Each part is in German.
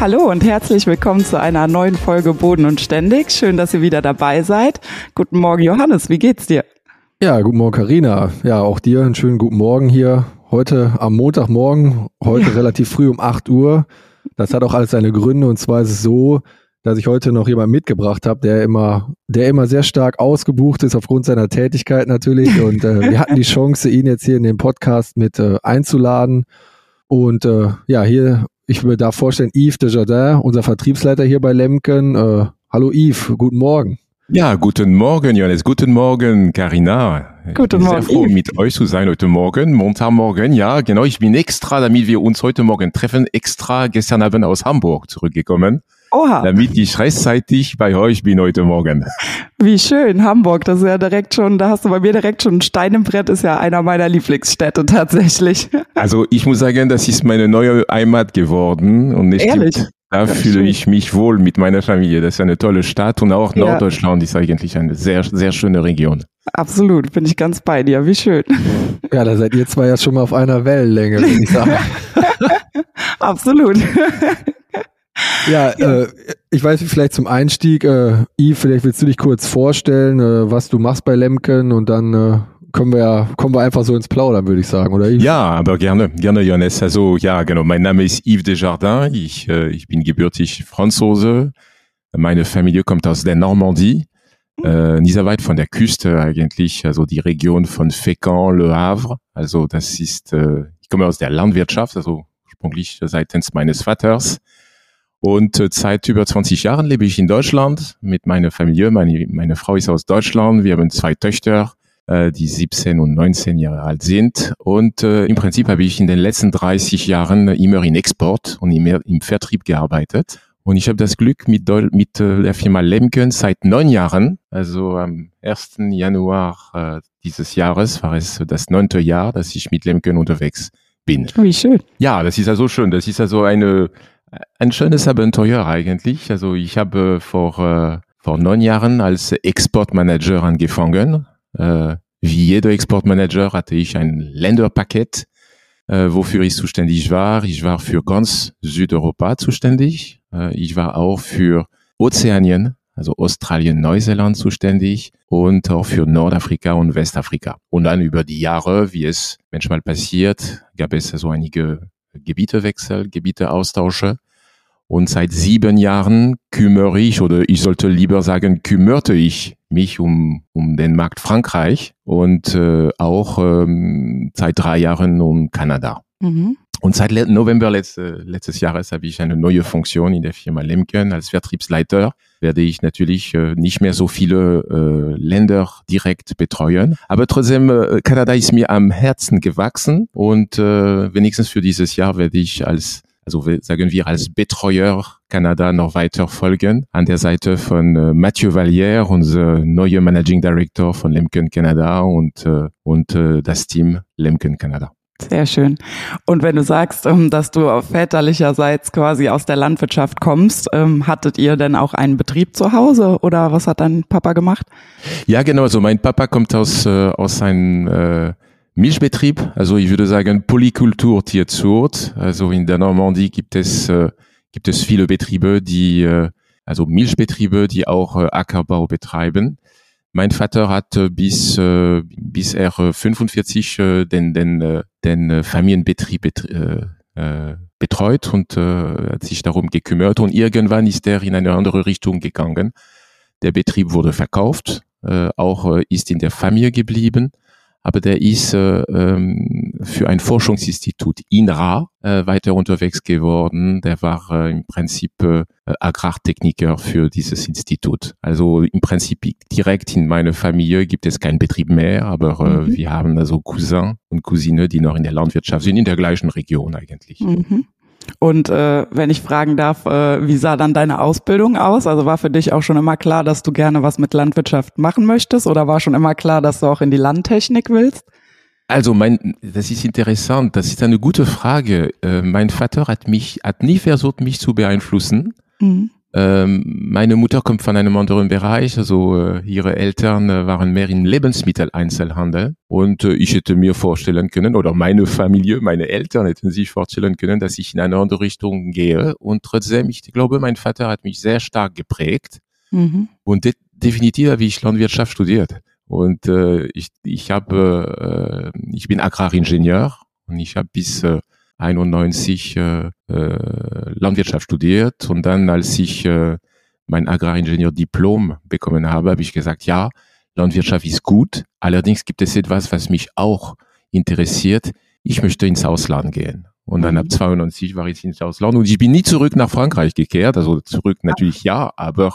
Hallo und herzlich willkommen zu einer neuen Folge Boden und Ständig. Schön, dass ihr wieder dabei seid. Guten Morgen, Johannes. Wie geht's dir? Ja, guten Morgen, Karina. Ja, auch dir einen schönen guten Morgen hier. Heute am Montagmorgen, heute ja. relativ früh um 8 Uhr. Das hat auch alles seine Gründe und zwar ist es so, dass ich heute noch jemanden mitgebracht habe, der immer, der immer sehr stark ausgebucht ist aufgrund seiner Tätigkeit natürlich. Und äh, wir hatten die Chance, ihn jetzt hier in den Podcast mit äh, einzuladen. Und äh, ja, hier ich würde da vorstellen, Yves Desjardins, unser Vertriebsleiter hier bei Lemken. Äh, hallo Yves, guten Morgen. Ja, guten Morgen, Johannes. Guten Morgen, Carina. Guten Morgen. Sehr froh, mit euch zu sein heute Morgen. Montagmorgen, ja, genau. Ich bin extra, damit wir uns heute Morgen treffen, extra gestern Abend aus Hamburg zurückgekommen. Oha. Damit ich rechtzeitig bei euch bin heute Morgen. Wie schön, Hamburg, das ist ja direkt schon, da hast du bei mir direkt schon ein Stein im Brett, ist ja einer meiner Lieblingsstädte tatsächlich. Also ich muss sagen, das ist meine neue Heimat geworden und nicht Ehrlich? Da ja, fühle schön. ich mich wohl mit meiner Familie. Das ist eine tolle Stadt und auch Norddeutschland ja. ist eigentlich eine sehr, sehr schöne Region. Absolut, bin ich ganz bei dir. Wie schön. Ja, da seid ihr zwei ja schon mal auf einer Wellenlänge, würde ich sagen. Absolut. Ja, ja. Äh, ich weiß vielleicht zum Einstieg, äh, Yves, vielleicht willst du dich kurz vorstellen, äh, was du machst bei Lemken und dann äh, können wir kommen wir einfach so ins Plaudern, würde ich sagen, oder Yves? Ja, aber gerne, gerne, Johannes. Also, ja, genau. Mein Name ist Yves Desjardins. Ich, äh, ich bin gebürtig Franzose. Meine Familie kommt aus der Normandie. Äh, nicht sehr weit von der Küste eigentlich, also die Region von Fécamp, Le Havre. Also das ist, äh, ich komme aus der Landwirtschaft, also ursprünglich seitens meines Vaters. Und äh, seit über 20 Jahren lebe ich in Deutschland mit meiner Familie. Meine, meine Frau ist aus Deutschland. Wir haben zwei Töchter, äh, die 17 und 19 Jahre alt sind. Und äh, im Prinzip habe ich in den letzten 30 Jahren immer in Export und immer im Vertrieb gearbeitet. Und ich habe das Glück mit, mit äh, der Firma Lemken seit neun Jahren, also am 1. Januar äh, dieses Jahres war es das neunte Jahr, dass ich mit Lemken unterwegs bin. Wie schön. Ja, das ist also schön. Das ist also eine ein schönes Abenteuer eigentlich. Also ich habe vor, äh, vor neun Jahren als Exportmanager angefangen. Äh, wie jeder Exportmanager hatte ich ein Länderpaket, äh, wofür ich zuständig war. Ich war für ganz Südeuropa zuständig. Äh, ich war auch für Ozeanien, also Australien, Neuseeland zuständig und auch für Nordafrika und Westafrika. Und dann über die Jahre, wie es manchmal passiert, gab es also einige Gebietewechsel, Gebieteaustausche. Und seit sieben Jahren kümmere ich, oder ich sollte lieber sagen, kümmerte ich mich um, um den Markt Frankreich und äh, auch ähm, seit drei Jahren um Kanada. Mhm. Und seit November letzte, letztes Jahres habe ich eine neue Funktion in der Firma Lemken als Vertriebsleiter. Werde ich natürlich äh, nicht mehr so viele äh, Länder direkt betreuen. Aber trotzdem, äh, Kanada ist mir am Herzen gewachsen und äh, wenigstens für dieses Jahr werde ich als also sagen wir als Betreuer Kanada noch weiter folgen an der Seite von äh, Mathieu Vallière, unser neuer Managing Director von Lemken Canada und, äh, und äh, das Team Lemken Canada. Sehr schön. Und wenn du sagst, ähm, dass du väterlicherseits quasi aus der Landwirtschaft kommst, ähm, hattet ihr denn auch einen Betrieb zu Hause oder was hat dein Papa gemacht? Ja, genau. Also mein Papa kommt aus, äh, aus einem äh, Milchbetrieb, also ich würde sagen Polykultur Tierzucht. Also in der Normandie gibt es, äh, gibt es viele Betriebe, die, also Milchbetriebe, die auch Ackerbau betreiben. Mein Vater hat äh, bis, äh, bis er 45 äh, den, den, den Familienbetrieb betreut und hat sich darum gekümmert. Und irgendwann ist er in eine andere Richtung gegangen. Der Betrieb wurde verkauft, auch ist in der Familie geblieben. Aber der ist äh, ähm, für ein Forschungsinstitut INRA äh, weiter unterwegs geworden. Der war äh, im Prinzip äh, Agrartechniker für dieses Institut. Also im Prinzip direkt in meiner Familie gibt es keinen Betrieb mehr, aber äh, mhm. wir haben also Cousin und Cousine, die noch in der Landwirtschaft sind, in der gleichen Region eigentlich. Mhm. Und äh, wenn ich fragen darf, äh, wie sah dann deine Ausbildung aus? Also war für dich auch schon immer klar, dass du gerne was mit Landwirtschaft machen möchtest oder war schon immer klar, dass du auch in die Landtechnik willst? Also mein, das ist interessant, das ist eine gute Frage. Äh, mein Vater hat mich, hat nie versucht, mich zu beeinflussen. Mhm. Ähm, meine Mutter kommt von einem anderen Bereich, also äh, ihre Eltern äh, waren mehr im Lebensmitteleinzelhandel. Und äh, ich hätte mir vorstellen können, oder meine Familie, meine Eltern hätten sich vorstellen können, dass ich in eine andere Richtung gehe. Und trotzdem, ich glaube, mein Vater hat mich sehr stark geprägt. Mhm. und de definitiv habe ich Landwirtschaft studiert. Und äh, ich, ich habe, äh, ich bin Agraringenieur. Und ich habe bis äh, 91 äh, äh, Landwirtschaft studiert und dann, als ich äh, mein Agraringenieur-Diplom bekommen habe, habe ich gesagt, ja, Landwirtschaft ist gut, allerdings gibt es etwas, was mich auch interessiert. Ich möchte ins Ausland gehen. Und dann ab 92 war ich ins Ausland und ich bin nie zurück nach Frankreich gekehrt. Also zurück natürlich ja, aber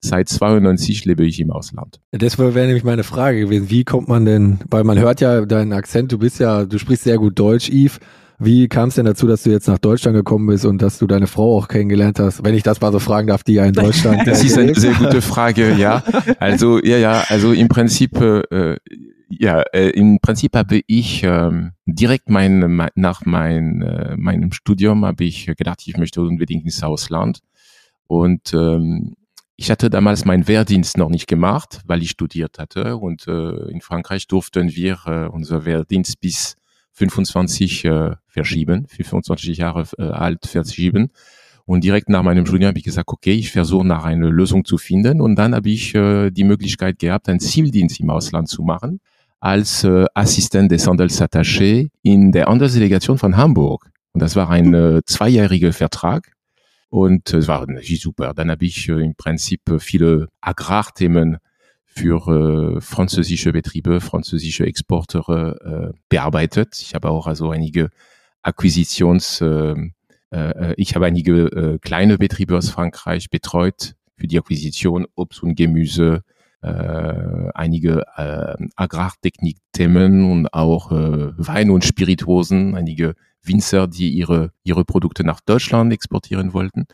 seit 92 lebe ich im Ausland. Das wäre nämlich meine Frage gewesen. Wie kommt man denn, weil man hört ja deinen Akzent, du bist ja, du sprichst sehr gut Deutsch, Yves. Wie kam es denn dazu, dass du jetzt nach Deutschland gekommen bist und dass du deine Frau auch kennengelernt hast? Wenn ich das mal so fragen darf, die ja in Deutschland. das ist eine sehr gute Frage, ja. Also ja, ja. Also im Prinzip, äh, ja, äh, im Prinzip habe ich ähm, direkt mein, nach mein, äh, meinem Studium habe ich gedacht, ich möchte unbedingt ins Ausland und ähm, ich hatte damals meinen Wehrdienst noch nicht gemacht, weil ich studiert hatte und äh, in Frankreich durften wir äh, unser Wehrdienst bis 25 äh, verschieben, 25 Jahre äh, alt verschieben. Und direkt nach meinem Studium habe ich gesagt, okay, ich versuche nach einer Lösung zu finden. Und dann habe ich äh, die Möglichkeit gehabt, einen Zivildienst im Ausland zu machen als äh, Assistent des Handelsattachés in der Handelsdelegation von Hamburg. Und das war ein äh, zweijähriger Vertrag. Und es war natürlich super. Dann habe ich äh, im Prinzip äh, viele Agrarthemen für äh, französische Betriebe, französische Exporteure äh, bearbeitet. Ich habe auch also einige Akquisitions, äh, äh, ich habe einige äh, kleine Betriebe aus Frankreich betreut für die Akquisition Obst und Gemüse, äh, einige äh, Agrartechnikthemen und auch äh, Wein und Spirituosen, einige Winzer, die ihre, ihre Produkte nach Deutschland exportieren wollten.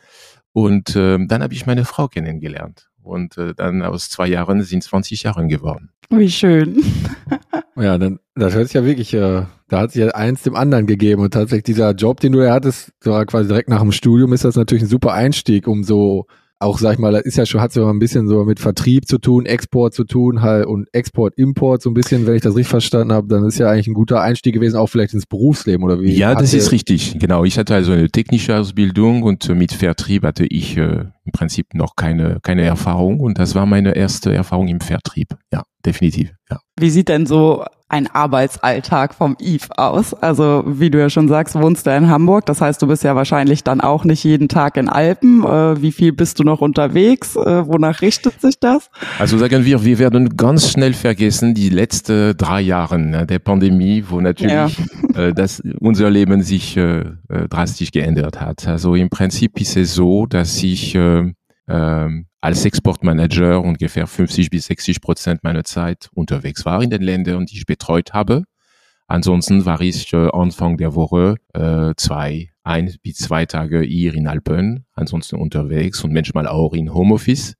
Und äh, dann habe ich meine Frau kennengelernt. Und äh, dann aus zwei Jahren sind 20 Jahre geworden. Wie schön. ja, dann, das hört sich ja wirklich, äh, da hat sich ja eins dem anderen gegeben. Und tatsächlich dieser Job, den du ja hattest, so quasi direkt nach dem Studium, ist das natürlich ein super Einstieg, um so auch, sag ich mal, das ist ja schon, hat so ein bisschen so mit Vertrieb zu tun, Export zu tun, halt und Export, Import so ein bisschen, wenn ich das richtig verstanden habe, dann ist ja eigentlich ein guter Einstieg gewesen, auch vielleicht ins Berufsleben oder wie? Ja, das ist richtig, genau. Ich hatte also eine technische Ausbildung und mit Vertrieb hatte ich äh, im Prinzip noch keine, keine Erfahrung und das war meine erste Erfahrung im Vertrieb. Ja, definitiv, ja. Wie sieht denn so ein Arbeitsalltag vom Eve aus? Also wie du ja schon sagst, wohnst du in Hamburg. Das heißt, du bist ja wahrscheinlich dann auch nicht jeden Tag in Alpen. Äh, wie viel bist du noch unterwegs? Äh, wonach richtet sich das? Also sagen wir, wir werden ganz schnell vergessen die letzten drei Jahre ne, der Pandemie, wo natürlich ja. äh, das, unser Leben sich äh, äh, drastisch geändert hat. Also im Prinzip ist es so, dass ich äh, ähm, als Exportmanager ungefähr 50 bis 60 Prozent meiner Zeit unterwegs war in den Ländern, die ich betreut habe. Ansonsten war ich äh, Anfang der Woche äh, zwei, ein bis zwei Tage hier in Alpen, ansonsten unterwegs und manchmal auch in Homeoffice.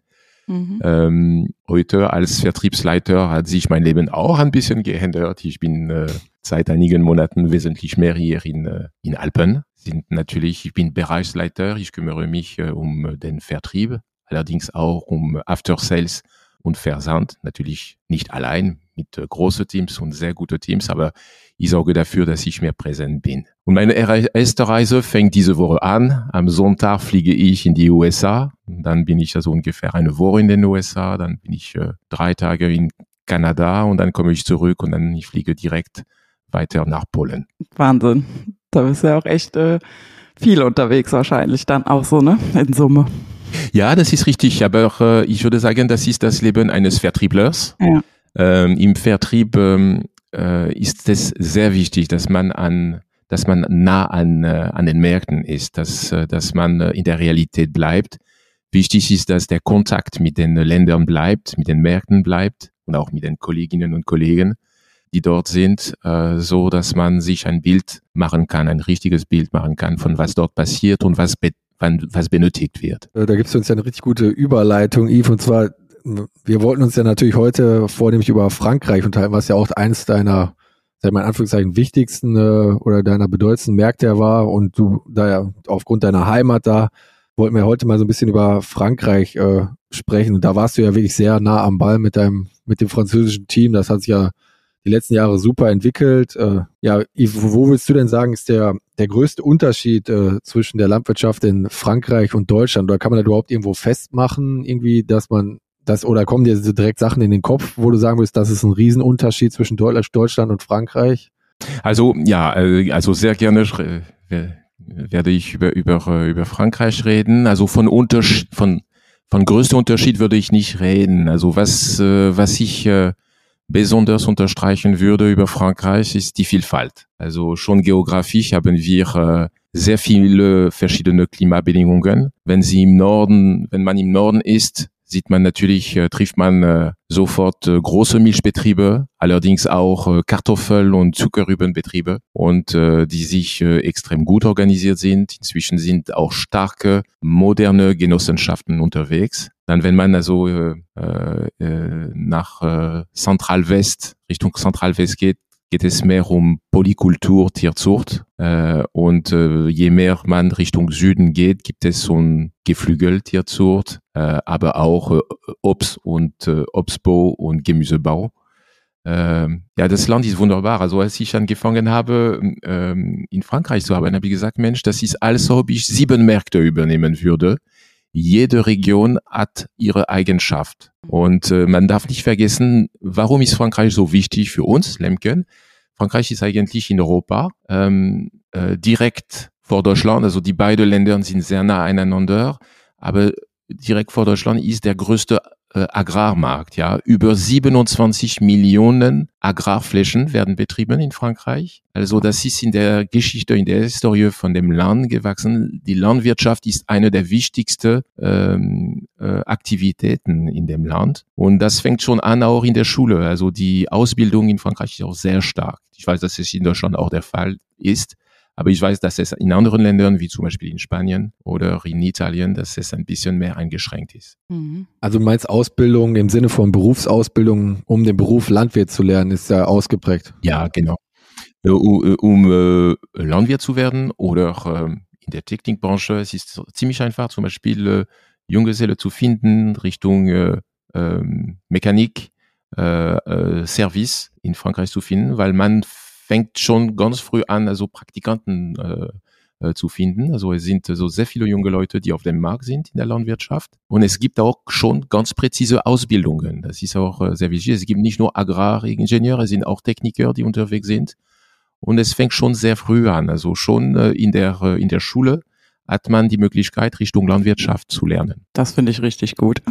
Mhm. Ähm, heute als Vertriebsleiter hat sich mein Leben auch ein bisschen geändert. Ich bin äh, seit einigen Monaten wesentlich mehr hier in, äh, in Alpen. Sind natürlich, ich bin Bereichsleiter, ich kümmere mich äh, um den Vertrieb allerdings auch um After Sales und Versand. Natürlich nicht allein mit äh, großen Teams und sehr guten Teams, aber ich sorge dafür, dass ich mehr präsent bin. Und meine erste Reise fängt diese Woche an. Am Sonntag fliege ich in die USA. Dann bin ich also ungefähr eine Woche in den USA. Dann bin ich äh, drei Tage in Kanada und dann komme ich zurück und dann ich fliege direkt weiter nach Polen. Wahnsinn. Da bist du ja auch echt äh, viel unterwegs wahrscheinlich dann auch so, ne? In Summe. Ja, das ist richtig. Aber äh, ich würde sagen, das ist das Leben eines Vertrieblers. Ja. Ähm, Im Vertrieb ähm, äh, ist es sehr wichtig, dass man an dass man nah an, äh, an den Märkten ist, dass, äh, dass man äh, in der Realität bleibt. Wichtig ist, dass der Kontakt mit den Ländern bleibt, mit den Märkten bleibt und auch mit den Kolleginnen und Kollegen, die dort sind, äh, so dass man sich ein Bild machen kann, ein richtiges Bild machen kann von was dort passiert und was, be was benötigt wird. Da gibt es uns ja eine richtig gute Überleitung, Yves, und zwar, wir wollten uns ja natürlich heute vornehmlich über Frankreich unterhalten, was ja auch eins deiner sag mal in Anführungszeichen, wichtigsten äh, oder deiner bedeutendsten Märkte war und du da ja aufgrund deiner Heimat da, wollten wir heute mal so ein bisschen über Frankreich äh, sprechen. Und da warst du ja wirklich sehr nah am Ball mit deinem, mit dem französischen Team. Das hat sich ja die letzten Jahre super entwickelt. Äh, ja, wo willst du denn sagen, ist der, der größte Unterschied äh, zwischen der Landwirtschaft in Frankreich und Deutschland? Oder kann man das überhaupt irgendwo festmachen, irgendwie, dass man das, oder kommen dir direkt Sachen in den Kopf, wo du sagen willst, das ist ein Riesenunterschied zwischen Deutschland und Frankreich? Also ja, äh, also sehr gerne werde ich über, über, äh, über Frankreich reden. Also von Unterschied, von, von größter Unterschied würde ich nicht reden. Also was, äh, was ich besonders unterstreichen würde über Frankreich ist die Vielfalt. Also schon geografisch haben wir sehr viele verschiedene Klimabedingungen. Wenn sie im Norden, wenn man im Norden ist, sieht man natürlich, äh, trifft man äh, sofort äh, große Milchbetriebe, allerdings auch äh, Kartoffel- und Zuckerrübenbetriebe und äh, die sich äh, extrem gut organisiert sind. Inzwischen sind auch starke, moderne Genossenschaften unterwegs. Dann, wenn man also äh, äh, nach äh, Zentralwest, Richtung Zentralwest geht, geht es mehr um Polykultur, Tierzucht. Äh, und äh, je mehr man Richtung Süden geht, gibt es so ein Geflügel, Tierzucht, äh, aber auch äh, Obst und äh, Obstbau und Gemüsebau. Ähm, ja, das Land ist wunderbar. Also als ich angefangen habe, ähm, in Frankreich zu arbeiten, habe ich gesagt, Mensch, das ist, als ob ich sieben Märkte übernehmen würde jede Region hat ihre Eigenschaft. Und äh, man darf nicht vergessen, warum ist Frankreich so wichtig für uns, Lemken? Frankreich ist eigentlich in Europa ähm, äh, direkt vor Deutschland. Also die beiden Länder sind sehr nah aneinander. Aber direkt vor Deutschland ist der größte äh, Agrarmarkt. Ja, über 27 Millionen Agrarflächen werden betrieben in Frankreich. Also das ist in der Geschichte, in der Historie von dem Land gewachsen. Die Landwirtschaft ist eine der wichtigsten ähm, äh, Aktivitäten in dem Land. Und das fängt schon an auch in der Schule. Also die Ausbildung in Frankreich ist auch sehr stark. Ich weiß, dass es in Deutschland auch der Fall ist. Aber ich weiß, dass es in anderen Ländern, wie zum Beispiel in Spanien oder in Italien, dass es ein bisschen mehr eingeschränkt ist. Mhm. Also du meinst Ausbildung im Sinne von Berufsausbildung, um den Beruf Landwirt zu lernen, ist ja ausgeprägt. Ja, genau. Äh, um, um äh, Landwirt zu werden oder äh, in der Technikbranche, es ist ziemlich einfach, zum Beispiel äh, Junggeselle zu finden Richtung äh, ähm, Mechanik, äh, Service in Frankreich zu finden, weil man fängt schon ganz früh an, also Praktikanten äh, äh, zu finden. Also es sind so sehr viele junge Leute, die auf dem Markt sind in der Landwirtschaft. Und es gibt auch schon ganz präzise Ausbildungen. Das ist auch äh, sehr wichtig. Es gibt nicht nur Agraringenieure, es sind auch Techniker, die unterwegs sind. Und es fängt schon sehr früh an. Also schon äh, in der, in der Schule hat man die Möglichkeit, Richtung Landwirtschaft zu lernen. Das finde ich richtig gut.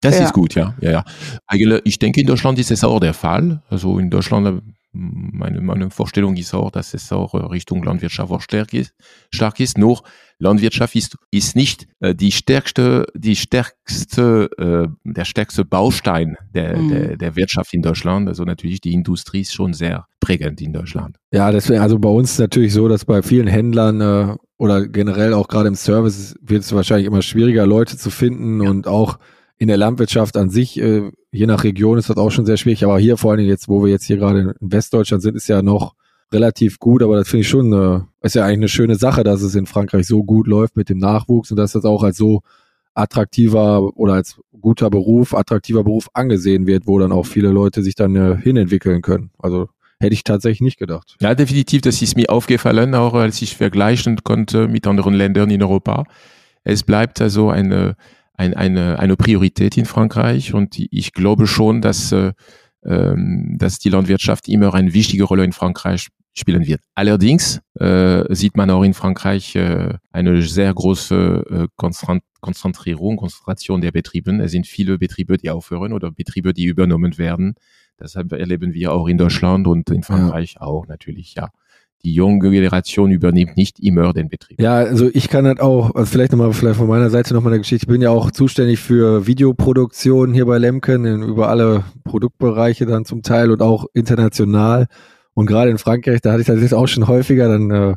Das ja. ist gut, ja. ja, ja. Ich denke, in Deutschland ist es auch der Fall. Also in Deutschland meine, meine Vorstellung ist auch, dass es auch äh, Richtung Landwirtschaft auch stark ist. Stark ist. Nur Landwirtschaft ist, ist nicht äh, die stärkste, die stärkste, äh, der stärkste Baustein der, mhm. der, der Wirtschaft in Deutschland. Also natürlich die Industrie ist schon sehr prägend in Deutschland. Ja, deswegen, also bei uns ist natürlich so, dass bei vielen Händlern äh, oder generell auch gerade im Service wird es wahrscheinlich immer schwieriger, Leute zu finden ja. und auch in der Landwirtschaft an sich, äh, je nach Region ist das auch schon sehr schwierig, aber hier vor allem jetzt, wo wir jetzt hier gerade in Westdeutschland sind, ist ja noch relativ gut, aber das finde ich schon, äh, ist ja eigentlich eine schöne Sache, dass es in Frankreich so gut läuft mit dem Nachwuchs und dass das auch als so attraktiver oder als guter Beruf, attraktiver Beruf angesehen wird, wo dann auch viele Leute sich dann äh, hinentwickeln können. Also hätte ich tatsächlich nicht gedacht. Ja, definitiv, das ist mir aufgefallen, auch als ich vergleichen konnte mit anderen Ländern in Europa. Es bleibt also eine ein, eine, eine Priorität in Frankreich und ich glaube schon, dass, äh, ähm, dass die Landwirtschaft immer eine wichtige Rolle in Frankreich spielen wird. Allerdings äh, sieht man auch in Frankreich äh, eine sehr große äh, Konzentrierung, Konzentration der Betriebe. Es sind viele Betriebe, die aufhören oder Betriebe, die übernommen werden. Das erleben wir auch in Deutschland und in Frankreich ja. auch natürlich, ja die junge Generation übernimmt nicht immer den Betrieb. Ja, also ich kann das auch, also vielleicht nochmal, vielleicht von meiner Seite nochmal eine Geschichte. Ich bin ja auch zuständig für Videoproduktion hier bei Lemken in, über alle Produktbereiche dann zum Teil und auch international. Und gerade in Frankreich, da hatte ich das jetzt auch schon häufiger, dann äh,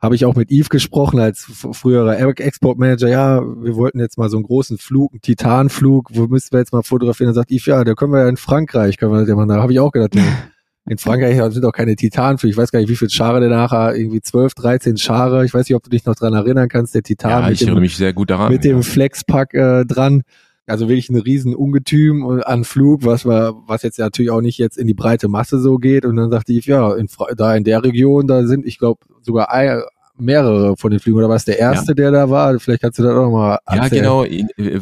habe ich auch mit Yves gesprochen als früherer Exportmanager. Ja, wir wollten jetzt mal so einen großen Flug, einen Titanflug, wo müssen wir jetzt mal fotografieren? Dann sagt Yves, ja, da können wir ja in Frankreich, können wir das ja mal, da habe ich auch gedacht, in Frankreich sind auch keine Titanflüge. Ich weiß gar nicht, wie viele Schare der nachher, irgendwie 12, 13 Schare. Ich weiß nicht, ob du dich noch dran erinnern kannst, der Titan. Ja, ich erinnere mich sehr gut daran. Mit dem Flexpack äh, dran. Also wirklich ein riesen Ungetüm an Flug, was war, was jetzt natürlich auch nicht jetzt in die breite Masse so geht. Und dann sagte ich, ja, in, da in der Region, da sind, ich glaube, sogar mehrere von den Flügen oder was der erste, ja. der da war? Vielleicht kannst du das auch nochmal Ja, genau.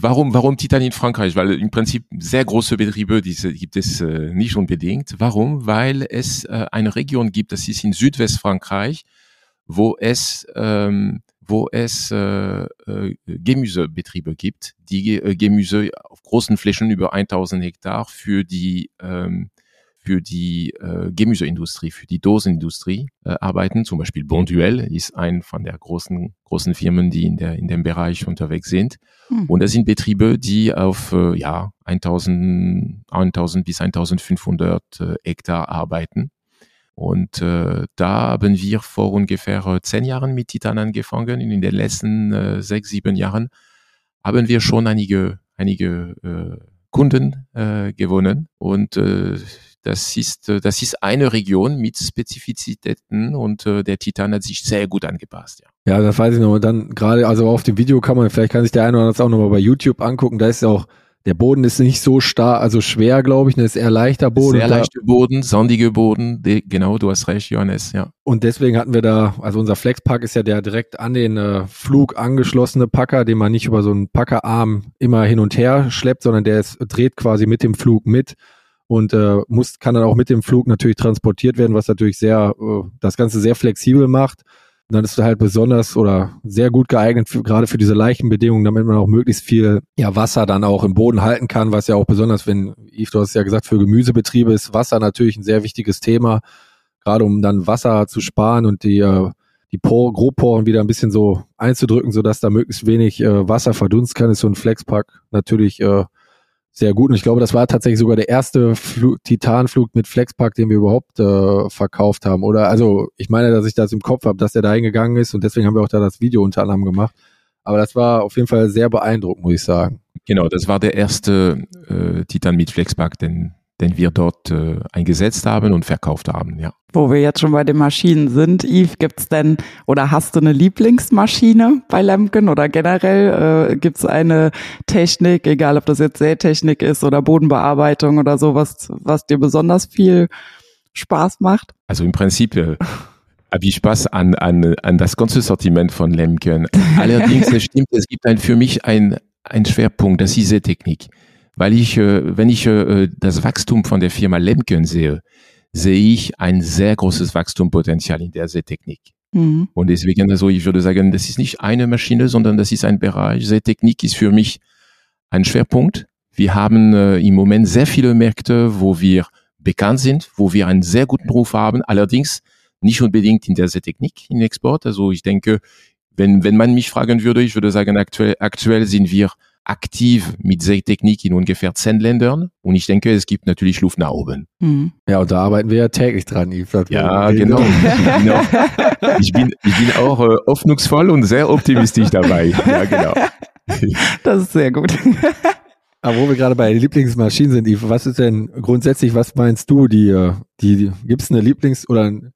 Warum, warum Titan in Frankreich? Weil im Prinzip sehr große Betriebe, diese gibt es äh, nicht unbedingt. Warum? Weil es äh, eine Region gibt, das ist in Südwestfrankreich, wo es ähm, wo es äh, äh, Gemüsebetriebe gibt, die äh, Gemüse auf großen Flächen über 1000 Hektar für die ähm, für die äh, Gemüseindustrie, für die Dosenindustrie äh, arbeiten. Zum Beispiel Bonduel ist ein von der großen großen Firmen, die in der in dem Bereich unterwegs sind. Hm. Und das sind Betriebe, die auf äh, ja 1000 1000 bis 1500 äh, Hektar arbeiten. Und äh, da haben wir vor ungefähr äh, zehn Jahren mit Titan angefangen. In den letzten äh, sechs, sieben Jahren haben wir schon einige, einige äh, Kunden äh, gewonnen. Und äh, das ist, äh, das ist eine Region mit Spezifizitäten und äh, der Titan hat sich sehr gut angepasst. Ja, ja das weiß ich noch. Und dann gerade, also auf dem Video kann man, vielleicht kann sich der eine oder andere auch nochmal bei YouTube angucken. Da ist ja auch, der Boden ist nicht so stark, also schwer, glaube ich, ne, ist eher leichter Boden. Sehr leichter Boden, sandige Boden, de, genau, du hast recht, Johannes, ja. Und deswegen hatten wir da, also unser Flexpack ist ja der direkt an den äh, Flug angeschlossene Packer, den man nicht über so einen Packerarm immer hin und her schleppt, sondern der ist, dreht quasi mit dem Flug mit und äh, muss kann dann auch mit dem Flug natürlich transportiert werden, was natürlich sehr äh, das Ganze sehr flexibel macht. Und dann ist halt besonders oder sehr gut geeignet für, gerade für diese leichten Bedingungen, damit man auch möglichst viel ja, Wasser dann auch im Boden halten kann, was ja auch besonders, wenn, Yves, du hast ja gesagt, für Gemüsebetriebe ist Wasser natürlich ein sehr wichtiges Thema, gerade um dann Wasser zu sparen und die äh, die Por Grobporen wieder ein bisschen so einzudrücken, sodass da möglichst wenig äh, Wasser verdunsten kann, ist so ein Flexpack natürlich äh, sehr gut. Und ich glaube, das war tatsächlich sogar der erste Fl Titanflug mit Flexpack, den wir überhaupt äh, verkauft haben. Oder also ich meine, dass ich das im Kopf habe, dass der da hingegangen ist und deswegen haben wir auch da das Video unter anderem gemacht. Aber das war auf jeden Fall sehr beeindruckend, muss ich sagen. Genau, das war der erste äh, Titan mit Flexpack, den den wir dort äh, eingesetzt haben und verkauft haben, ja. Wo wir jetzt schon bei den Maschinen sind, Yves, gibt's denn oder hast du eine Lieblingsmaschine bei Lemken oder generell äh, gibt's eine Technik, egal ob das jetzt Sätechnik ist oder Bodenbearbeitung oder sowas, was dir besonders viel Spaß macht? Also im Prinzip äh, habe ich Spaß an, an, an das ganze Sortiment von Lemken. Allerdings, es stimmt, es gibt ein, für mich ein, ein Schwerpunkt, das ist Sätechnik weil ich, äh, wenn ich äh, das Wachstum von der Firma Lemken sehe, sehe ich ein sehr großes Wachstumpotenzial in der Seetechnik. Mhm. Und deswegen, also ich würde sagen, das ist nicht eine Maschine, sondern das ist ein Bereich. Seetechnik ist für mich ein Schwerpunkt. Wir haben äh, im Moment sehr viele Märkte, wo wir bekannt sind, wo wir einen sehr guten Ruf haben, allerdings nicht unbedingt in der Seetechnik, in Export. Also ich denke, wenn, wenn man mich fragen würde, ich würde sagen, aktuell, aktuell sind wir aktiv mit Seetechnik in ungefähr zehn Ländern. Und ich denke, es gibt natürlich Luft nach oben. Mhm. Ja, und da arbeiten wir ja täglich dran, Yves. Ja, genau. ich, bin auch, ich, bin, ich bin auch äh, hoffnungsvoll und sehr optimistisch dabei. Ja, genau. Das ist sehr gut. Aber wo wir gerade bei Lieblingsmaschinen sind, Yves, was ist denn grundsätzlich, was meinst du, die, äh, die, die gibt es eine Lieblings- oder eine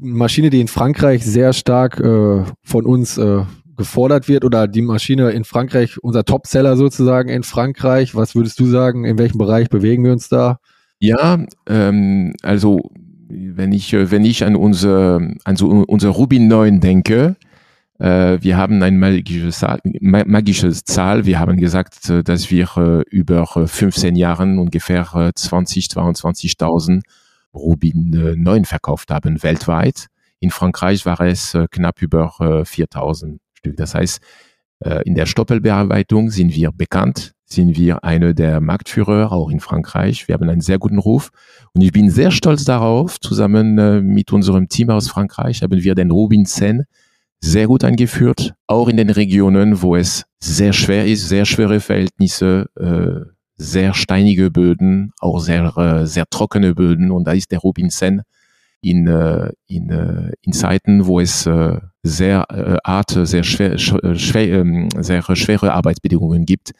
Maschine, die in Frankreich sehr stark äh, von uns äh, gefordert wird oder die Maschine in Frankreich, unser Topseller sozusagen in Frankreich? Was würdest du sagen, in welchem Bereich bewegen wir uns da? Ja, ähm, also wenn ich, äh, wenn ich an unser, an so unser Rubin 9 denke, äh, wir haben ein magisches Zahl, magisches Zahl. Wir haben gesagt, äh, dass wir äh, über 15 Jahren ungefähr 20, 22.000 Rubin 9 verkauft haben weltweit. In Frankreich war es knapp über 4000 Stück. Das heißt, äh, in der Stoppelbearbeitung sind wir bekannt, sind wir eine der Marktführer, auch in Frankreich. Wir haben einen sehr guten Ruf. Und ich bin sehr stolz darauf, zusammen äh, mit unserem Team aus Frankreich haben wir den Robin Sen sehr gut eingeführt, auch in den Regionen, wo es sehr schwer ist, sehr schwere Verhältnisse, äh, sehr steinige Böden, auch sehr, sehr trockene Böden. Und da ist der Robin Sen in, äh, in, äh, in Zeiten, wo es äh, sehr äh, art, sehr schwer, schwer, äh, sehr schwere Arbeitsbedingungen gibt,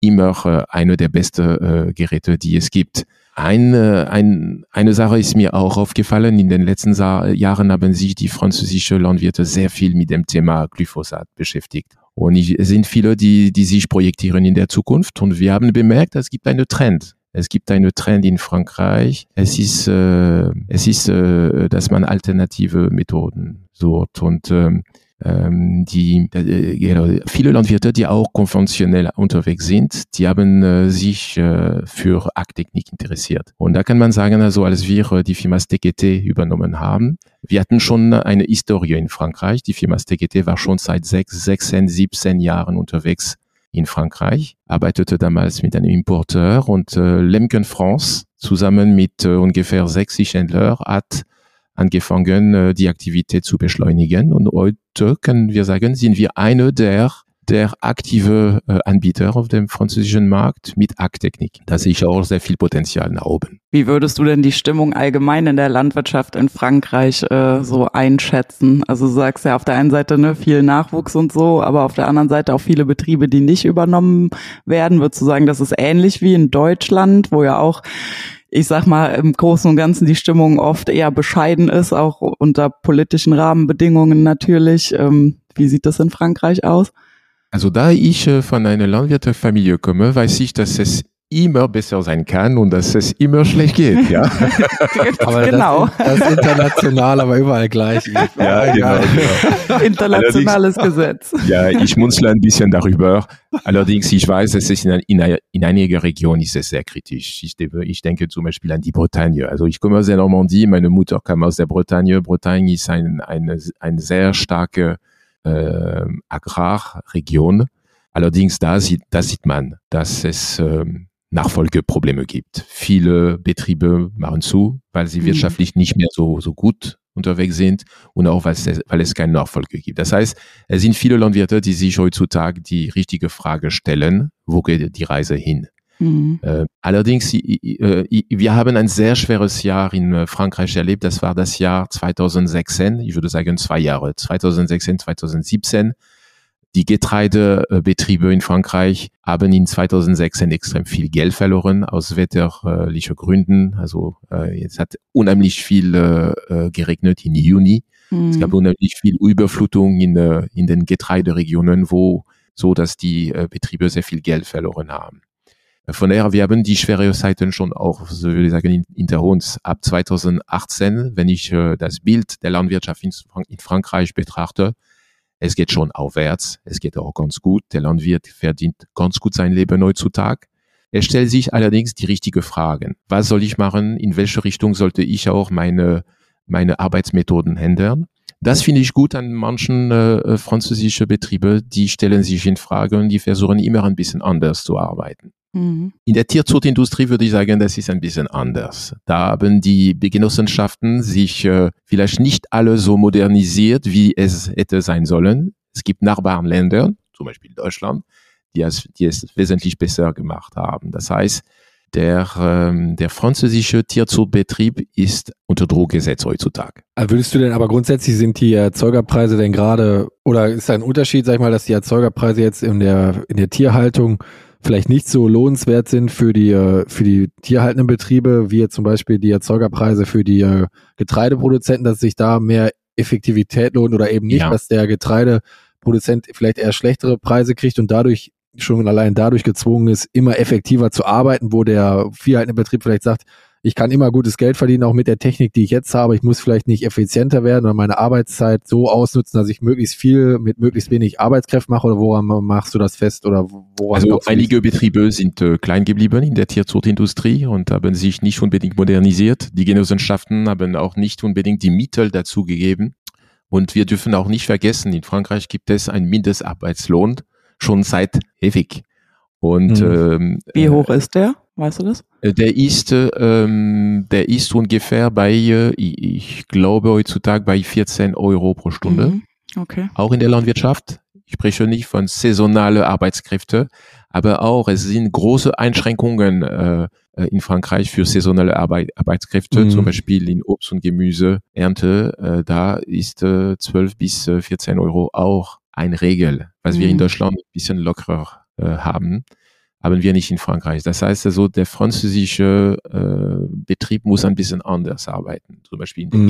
immer eine der besten Geräte, die es gibt. Eine, ein, eine Sache ist mir auch aufgefallen. In den letzten Jahren haben sich die französische Landwirte sehr viel mit dem Thema Glyphosat beschäftigt. Und es sind viele, die, die sich projektieren in der Zukunft. Und wir haben bemerkt, es gibt einen Trend. Es gibt einen Trend in Frankreich. Es ist, äh, es ist, äh, dass man alternative Methoden sucht und ähm, ähm, die äh, viele Landwirte, die auch konventionell unterwegs sind, die haben äh, sich äh, für Akttechnik interessiert. Und da kann man sagen, also als wir äh, die Firma Stekete übernommen haben, wir hatten schon eine Historie in Frankreich. Die Firma Stekete war schon seit sechs, 16, 17 Jahren unterwegs in Frankreich, arbeitete damals mit einem Importeur und äh, Lemken France zusammen mit äh, ungefähr 60 Händlern hat angefangen, äh, die Aktivität zu beschleunigen. Und heute können wir sagen, sind wir eine der der aktive äh, Anbieter auf dem französischen Markt mit Akttechnik. Da sehe ich auch sehr viel Potenzial nach oben. Wie würdest du denn die Stimmung allgemein in der Landwirtschaft in Frankreich äh, so einschätzen? Also du sagst ja auf der einen Seite ne, viel Nachwuchs und so, aber auf der anderen Seite auch viele Betriebe, die nicht übernommen werden. Würdest du sagen, das ist ähnlich wie in Deutschland, wo ja auch ich sag mal, im Großen und Ganzen die Stimmung oft eher bescheiden ist, auch unter politischen Rahmenbedingungen natürlich. Ähm, wie sieht das in Frankreich aus? Also da ich äh, von einer Landwirtefamilie komme, weiß ich, dass es immer besser sein kann und dass es immer schlecht geht, ja. aber genau. Das, das, ist international, aber überall gleich. Ja, genau, genau. Internationales Gesetz. Ja, ich munzle ein bisschen darüber. Allerdings, ich weiß, es ist in, in, in einiger Region ist es sehr kritisch. Ich, ich denke zum Beispiel an die Bretagne. Also ich komme aus der Normandie, meine Mutter kam aus der Bretagne. Bretagne ist ein, eine, eine sehr starke äh, Agrarregion. Allerdings da sieht, da sieht man, dass es ähm, Nachfolgeprobleme gibt. Viele Betriebe machen zu, weil sie mhm. wirtschaftlich nicht mehr so, so gut unterwegs sind und auch weil es, weil es keine Nachfolge gibt. Das heißt, es sind viele Landwirte, die sich heutzutage die richtige Frage stellen, wo geht die Reise hin? Mhm. Äh, allerdings, äh, wir haben ein sehr schweres Jahr in äh, Frankreich erlebt. Das war das Jahr 2016. Ich würde sagen zwei Jahre. 2016, 2017. Die Getreidebetriebe in Frankreich haben in 2016 extrem viel Geld verloren aus wetterlichen Gründen. Also äh, es hat unheimlich viel äh, geregnet im Juni. Mhm. Es gab unheimlich viel Überflutung in, äh, in den Getreideregionen, wo so dass die äh, Betriebe sehr viel Geld verloren haben. Von daher, wir haben die schwere Zeiten schon auch, so würde ich sagen, hinter uns. Ab 2018, wenn ich äh, das Bild der Landwirtschaft in, in Frankreich betrachte, es geht schon aufwärts, es geht auch ganz gut. Der Landwirt verdient ganz gut sein Leben heutzutage. Er stellt sich allerdings die richtige Fragen. Was soll ich machen? In welche Richtung sollte ich auch meine, meine Arbeitsmethoden ändern? Das finde ich gut an manchen äh, französischen Betriebe, die stellen sich in Frage und die versuchen immer ein bisschen anders zu arbeiten. Mhm. In der Tierzuchtindustrie würde ich sagen, das ist ein bisschen anders. Da haben die Genossenschaften sich äh, vielleicht nicht alle so modernisiert, wie es hätte sein sollen. Es gibt Nachbarländer, zum Beispiel Deutschland, die es, die es wesentlich besser gemacht haben. Das heißt, der, ähm, der französische Tierzuchtbetrieb ist unter Druck gesetzt heutzutage. Würdest du denn aber grundsätzlich sind die Erzeugerpreise denn gerade, oder ist da ein Unterschied, sag ich mal, dass die Erzeugerpreise jetzt in der, in der Tierhaltung vielleicht nicht so lohnenswert sind für die, äh, für die tierhaltenden Betriebe, wie jetzt zum Beispiel die Erzeugerpreise für die äh, Getreideproduzenten, dass sich da mehr Effektivität lohnt oder eben nicht, ja. dass der Getreideproduzent vielleicht eher schlechtere Preise kriegt und dadurch schon allein dadurch gezwungen ist, immer effektiver zu arbeiten, wo der viehhaltende Betrieb vielleicht sagt, ich kann immer gutes Geld verdienen, auch mit der Technik, die ich jetzt habe. Ich muss vielleicht nicht effizienter werden oder meine Arbeitszeit so ausnutzen, dass ich möglichst viel mit möglichst wenig Arbeitskräften mache oder woran machst du das fest oder woran? Also einige Betriebe sind äh, klein geblieben in der Tierzuchtindustrie und haben sich nicht unbedingt modernisiert. Die Genossenschaften haben auch nicht unbedingt die Mittel dazu gegeben. Und wir dürfen auch nicht vergessen, in Frankreich gibt es einen Mindestarbeitslohn schon seit ewig. Und Mhm. ähm, Wie hoch ist der? Weißt du das? äh, der ist, ähm, der ist ungefähr bei, äh, ich, glaube heutzutage bei 14 Euro pro Stunde, Mhm. Okay. auch in der Landwirtschaft. Ich spreche nicht von saisonale Arbeitskräfte, aber auch es sind große Einschränkungen äh, äh, in Frankreich für saisonale Arbeit, Arbeitskräfte, Mhm. zum Beispiel in Obst- und Gemüseernte. Äh, da ist äh, 12 bis äh, 14 Euro auch eine Regel, was wir in Mhm. Deutschland ein bisschen lockerer äh, haben haben wir nicht in Frankreich. Das heißt also, der französische äh, Betrieb muss ein bisschen anders arbeiten. Zum Beispiel in der Mhm.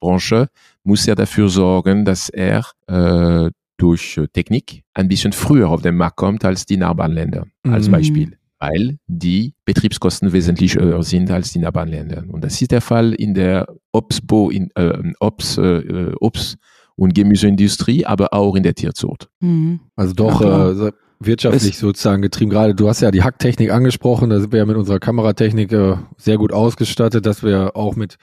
Gemüsebranche muss er dafür sorgen, dass er äh, durch äh, Technik ein bisschen früher auf den Markt kommt als die Nachbarländer. Als Mhm. Beispiel. Weil die Betriebskosten wesentlich höher sind als die Nachbarländer. Und das ist der Fall in der Obstbo, in, äh, Obst, äh, Obst- und Gemüseindustrie, aber auch in der Tierzucht. Mhm. Also doch Ja, äh, wirtschaftlich sozusagen getrieben. Gerade du hast ja die Hacktechnik angesprochen, da sind wir ja mit unserer Kameratechnik äh, sehr gut ausgestattet, dass wir auch mit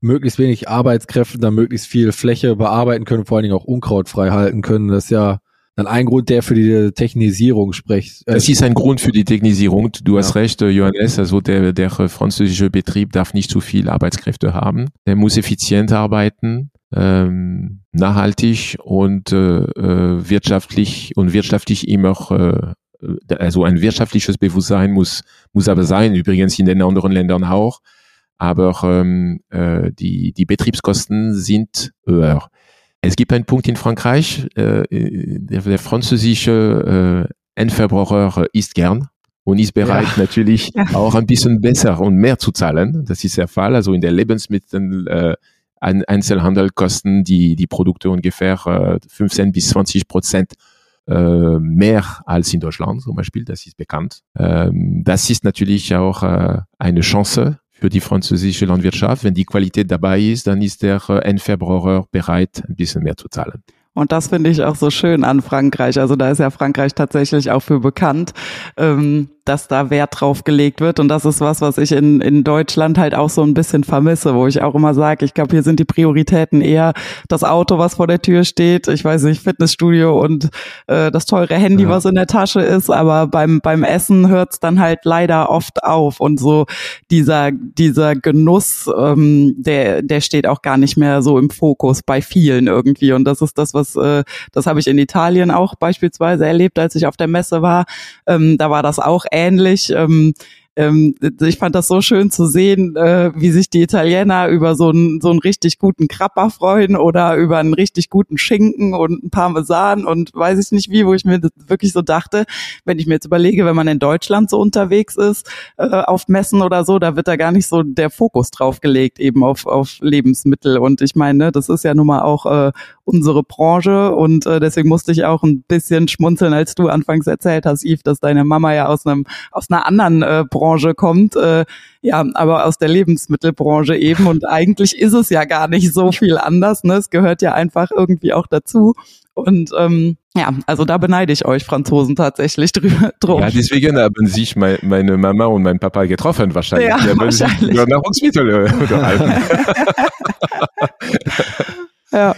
möglichst wenig Arbeitskräften da möglichst viel Fläche bearbeiten können, vor allen Dingen auch Unkraut frei halten können. Das ist ja dann ein Grund, der für die Technisierung spricht. Äh, Das ist ein Grund für die Technisierung. Du hast Ja. recht, äh, Johannes. Also der, der französische Betrieb darf nicht zu viel Arbeitskräfte haben. Der muss effizient arbeiten, ähm, nachhaltig und äh, äh, wirtschaftlich und wirtschaftlich immer. Äh, also ein wirtschaftliches Bewusstsein muss muss aber sein. Übrigens in den anderen Ländern auch. Aber ähm, äh, die die Betriebskosten sind höher. Es gibt einen Punkt in Frankreich, äh, der, der französische äh, Endverbraucher äh, isst gern und ist bereit natürlich auch ein bisschen besser und mehr zu zahlen. Das ist der Fall. Also in der Lebensmittel äh, ein Einzelhandel kosten die, die Produkte ungefähr äh, 15 bis 20 Prozent äh, mehr als in Deutschland zum Beispiel. Das ist bekannt. Ähm, das ist natürlich auch äh, eine Chance für die französische Landwirtschaft. Wenn die Qualität dabei ist, dann ist der äh, Endverbraucher bereit, ein bisschen mehr zu zahlen. Und das finde ich auch so schön an Frankreich. Also da ist ja Frankreich tatsächlich auch für bekannt, ähm, dass da Wert drauf gelegt wird. Und das ist was, was ich in, in Deutschland halt auch so ein bisschen vermisse, wo ich auch immer sage, ich glaube, hier sind die Prioritäten eher das Auto, was vor der Tür steht, ich weiß nicht, Fitnessstudio und äh, das teure Handy, Ja. was in der Tasche ist. Aber beim, beim Essen hört's dann halt leider oft auf. Und so dieser, dieser Genuss, ähm, der, der steht auch gar nicht mehr so im Fokus bei vielen irgendwie. Und das ist das, was, äh, das habe ich in Italien auch beispielsweise erlebt, als ich auf der Messe war. Ähm, da war das auch ähnlich. Ähm, ähm, ich fand das so schön zu sehen, äh, wie sich die Italiener über so einen so einen richtig guten Krapper freuen oder über einen richtig guten Schinken und einen Parmesan und weiß ich nicht wie, wo ich mir wirklich so dachte, wenn ich mir jetzt überlege, wenn man in Deutschland so unterwegs ist, äh, auf Messen oder so, da wird da gar nicht so der Fokus drauf gelegt, eben auf, auf Lebensmittel. Und ich meine, ne, das ist ja nun mal auch äh, unsere Branche und äh, deswegen musste ich auch ein bisschen schmunzeln, als du anfangs erzählt hast, Yves, dass deine Mama ja aus einem aus einer anderen äh, Branche kommt, äh, ja, aber aus der Lebensmittelbranche eben und eigentlich ist es ja gar nicht so viel anders, ne? Es gehört ja einfach irgendwie auch dazu und ähm, ja, also da beneide ich euch Franzosen tatsächlich drüber drum. Ja, deswegen haben sich mein, meine Mama und mein Papa getroffen wahrscheinlich. Ja, haben sich wahrscheinlich. äh, unterhalten. ja.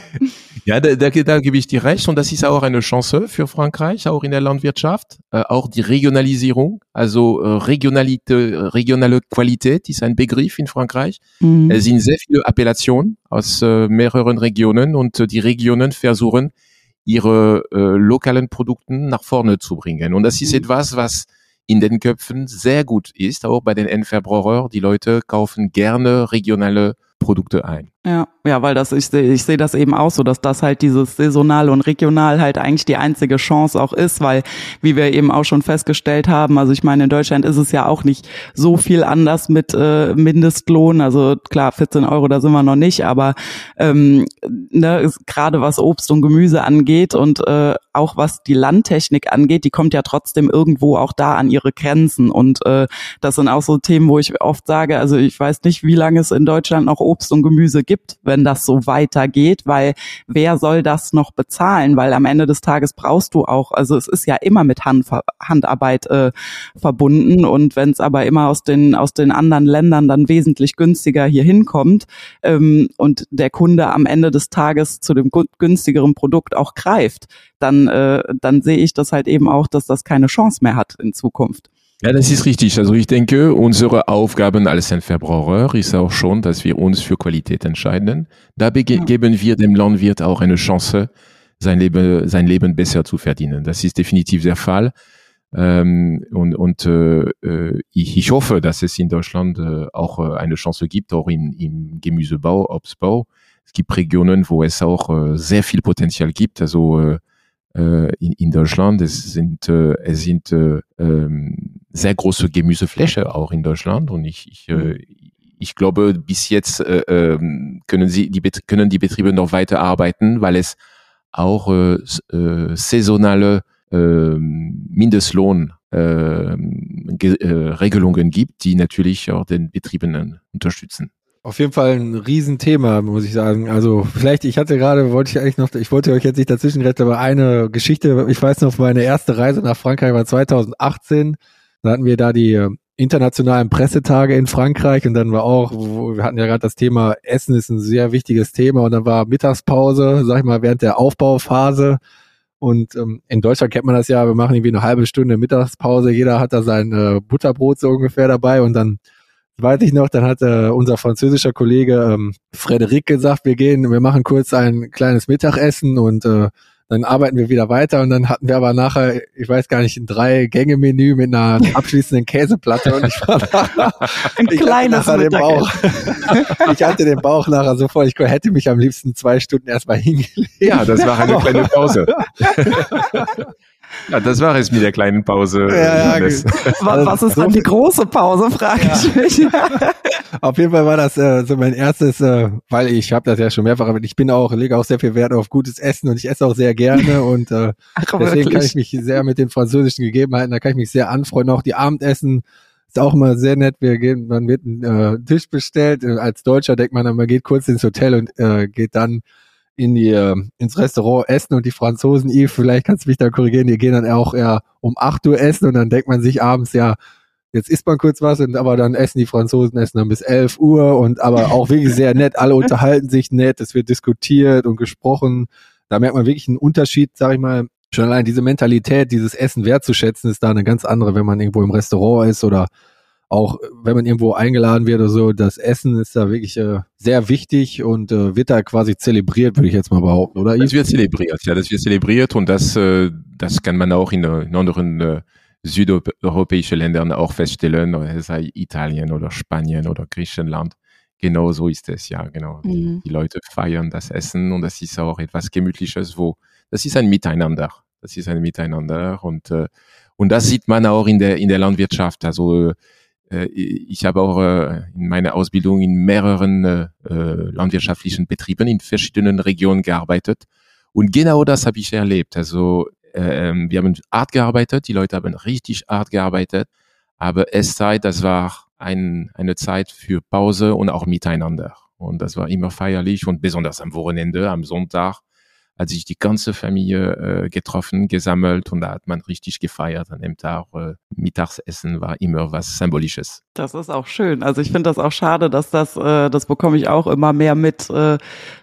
Ja, da, da, da gebe ich dir recht und das ist auch eine Chance für Frankreich, auch in der Landwirtschaft. Äh, auch die Regionalisierung, also äh, Regionalite, regionale Qualität ist ein Begriff in Frankreich. Mhm. Es sind sehr viele Appellationen aus äh, mehreren Regionen und äh, die Regionen versuchen, ihre äh, lokalen Produkten nach vorne zu bringen. Und das ist Mhm. etwas, was in den Köpfen sehr gut ist, auch bei den Endverbrauchern. Die Leute kaufen gerne regionale Produkte ein. Ja, ja, weil das, ich sehe ich sehe das eben auch so, dass das halt dieses saisonal und regional halt eigentlich die einzige Chance auch ist, weil, wie wir eben auch schon festgestellt haben, also ich meine, in Deutschland ist es ja auch nicht so viel anders mit äh, Mindestlohn, also klar, 14 Euro, da sind wir noch nicht, aber ähm, ne, gerade was Obst und Gemüse angeht und äh, auch was die Landtechnik angeht, die kommt ja trotzdem irgendwo auch da an ihre Grenzen. Und äh, das sind auch so Themen, wo ich oft sage, also ich weiß nicht, wie lange es in Deutschland noch Obst und Gemüse gibt, gibt, wenn das so weitergeht, weil wer soll das noch bezahlen? Weil am Ende des Tages brauchst du auch, also es ist ja immer mit Hand, Handarbeit äh, verbunden und wenn es aber immer aus den aus den anderen Ländern dann wesentlich günstiger hier hinkommt ähm, und der Kunde am Ende des Tages zu dem günstigeren Produkt auch greift, dann äh, dann sehe ich das halt eben auch, dass das keine Chance mehr hat in Zukunft. Ja, das ist richtig. Also ich denke, unsere Aufgaben als ein Verbraucher ist auch schon, dass wir uns für Qualität entscheiden. Da ja. geben wir dem Landwirt auch eine Chance, sein Leben, sein Leben besser zu verdienen. Das ist definitiv der Fall. Ähm, und und äh, äh, ich, ich hoffe, dass es in Deutschland äh, auch äh, eine Chance gibt, auch in, im Gemüsebau, Obstbau. Es gibt Regionen, wo es auch äh, sehr viel Potenzial gibt. Also äh, in, in Deutschland. Es sind, äh, es sind äh, ähm, sehr große Gemüsefläche auch in Deutschland und ich, ich, äh, ich glaube, bis jetzt äh, ähm, können, sie, die, können die Betriebe noch weiter arbeiten, weil es auch äh, äh, saisonale äh, Mindestlohn äh, äh, Regelungen gibt, die natürlich auch den Betrieben unterstützen. Auf jeden Fall ein Riesenthema, muss ich sagen. Also vielleicht, ich hatte gerade, wollte ich eigentlich noch, ich wollte euch jetzt nicht dazwischen retten, aber eine Geschichte, ich weiß noch, meine erste Reise nach Frankreich war 2018. Da hatten wir da die äh, internationalen Pressetage in Frankreich und dann war auch, wir hatten ja gerade das Thema Essen ist ein sehr wichtiges Thema und dann war Mittagspause, sag ich mal, während der Aufbauphase. Und ähm, in Deutschland kennt man das ja, wir machen irgendwie eine halbe Stunde Mittagspause, jeder hat da sein äh, Butterbrot so ungefähr dabei und dann weiß ich noch, dann hat äh, unser französischer Kollege ähm, Frederik gesagt, wir gehen, wir machen kurz ein kleines Mittagessen und äh, dann arbeiten wir wieder weiter und dann hatten wir aber nachher, ich weiß gar nicht, ein Drei-Gänge-Menü mit einer abschließenden Käseplatte und ich war nachher, ein ich kleines nachher den Bauch. ich hatte den Bauch nachher so voll, ich hätte mich am liebsten zwei Stunden erstmal hingelegt. Ja, das war eine kleine Pause. Ja, das war es mit der kleinen Pause. Ja, ja, was ist dann die große Pause, frage ich mich. auf jeden Fall war das äh, so mein erstes, äh, weil ich habe das ja schon mehrfach, aber ich bin auch, lege auch sehr viel Wert auf gutes Essen und ich esse auch sehr gerne und äh, Ach, deswegen wirklich? kann ich mich sehr mit den französischen Gegebenheiten, da kann ich mich sehr anfreunden. Auch die Abendessen ist auch immer sehr nett. Wir gehen, man wird einen äh, Tisch bestellt. Als Deutscher denkt man, man geht kurz ins Hotel und äh, geht dann in die, ins Restaurant essen und die Franzosen, Yves, vielleicht kannst du mich da korrigieren, die gehen dann auch eher um acht Uhr essen und dann denkt man sich abends, ja, jetzt isst man kurz was und aber dann essen die Franzosen essen dann bis elf Uhr und aber auch wirklich sehr nett, alle unterhalten sich nett, es wird diskutiert und gesprochen. Da merkt man wirklich einen Unterschied, sag ich mal, schon allein diese Mentalität, dieses Essen wertzuschätzen, ist da eine ganz andere, wenn man irgendwo im Restaurant ist oder auch wenn man irgendwo eingeladen wird oder so, das Essen ist da wirklich äh, sehr wichtig und äh, wird da quasi zelebriert, würde ich jetzt mal behaupten, oder? Das wird zelebriert, ja, das wird zelebriert und das, äh, das kann man auch in, in anderen äh, südeuropäischen Ländern auch feststellen, sei Italien oder Spanien oder Griechenland. Genau so ist es, ja, genau. Mhm. Die, die Leute feiern das Essen und das ist auch etwas Gemütliches, wo das ist ein Miteinander. Das ist ein Miteinander und äh, und das sieht man auch in der in der Landwirtschaft. Also äh, ich habe auch äh, in meiner Ausbildung in mehreren äh, landwirtschaftlichen Betrieben in verschiedenen Regionen gearbeitet. Und genau das habe ich erlebt. Also ähm, wir haben hart gearbeitet, die Leute haben richtig hart gearbeitet, aber Esszeit, das war ein, eine Zeit für Pause und auch Miteinander. Und das war immer feierlich und besonders am Wochenende, am Sonntag, hat sich die ganze Familie äh, getroffen, gesammelt und da hat man richtig gefeiert an dem Tag. Äh, Mittagsessen war immer was Symbolisches. Das ist auch schön. Also ich finde das auch schade, dass das, äh, das bekomme ich auch immer mehr mit äh,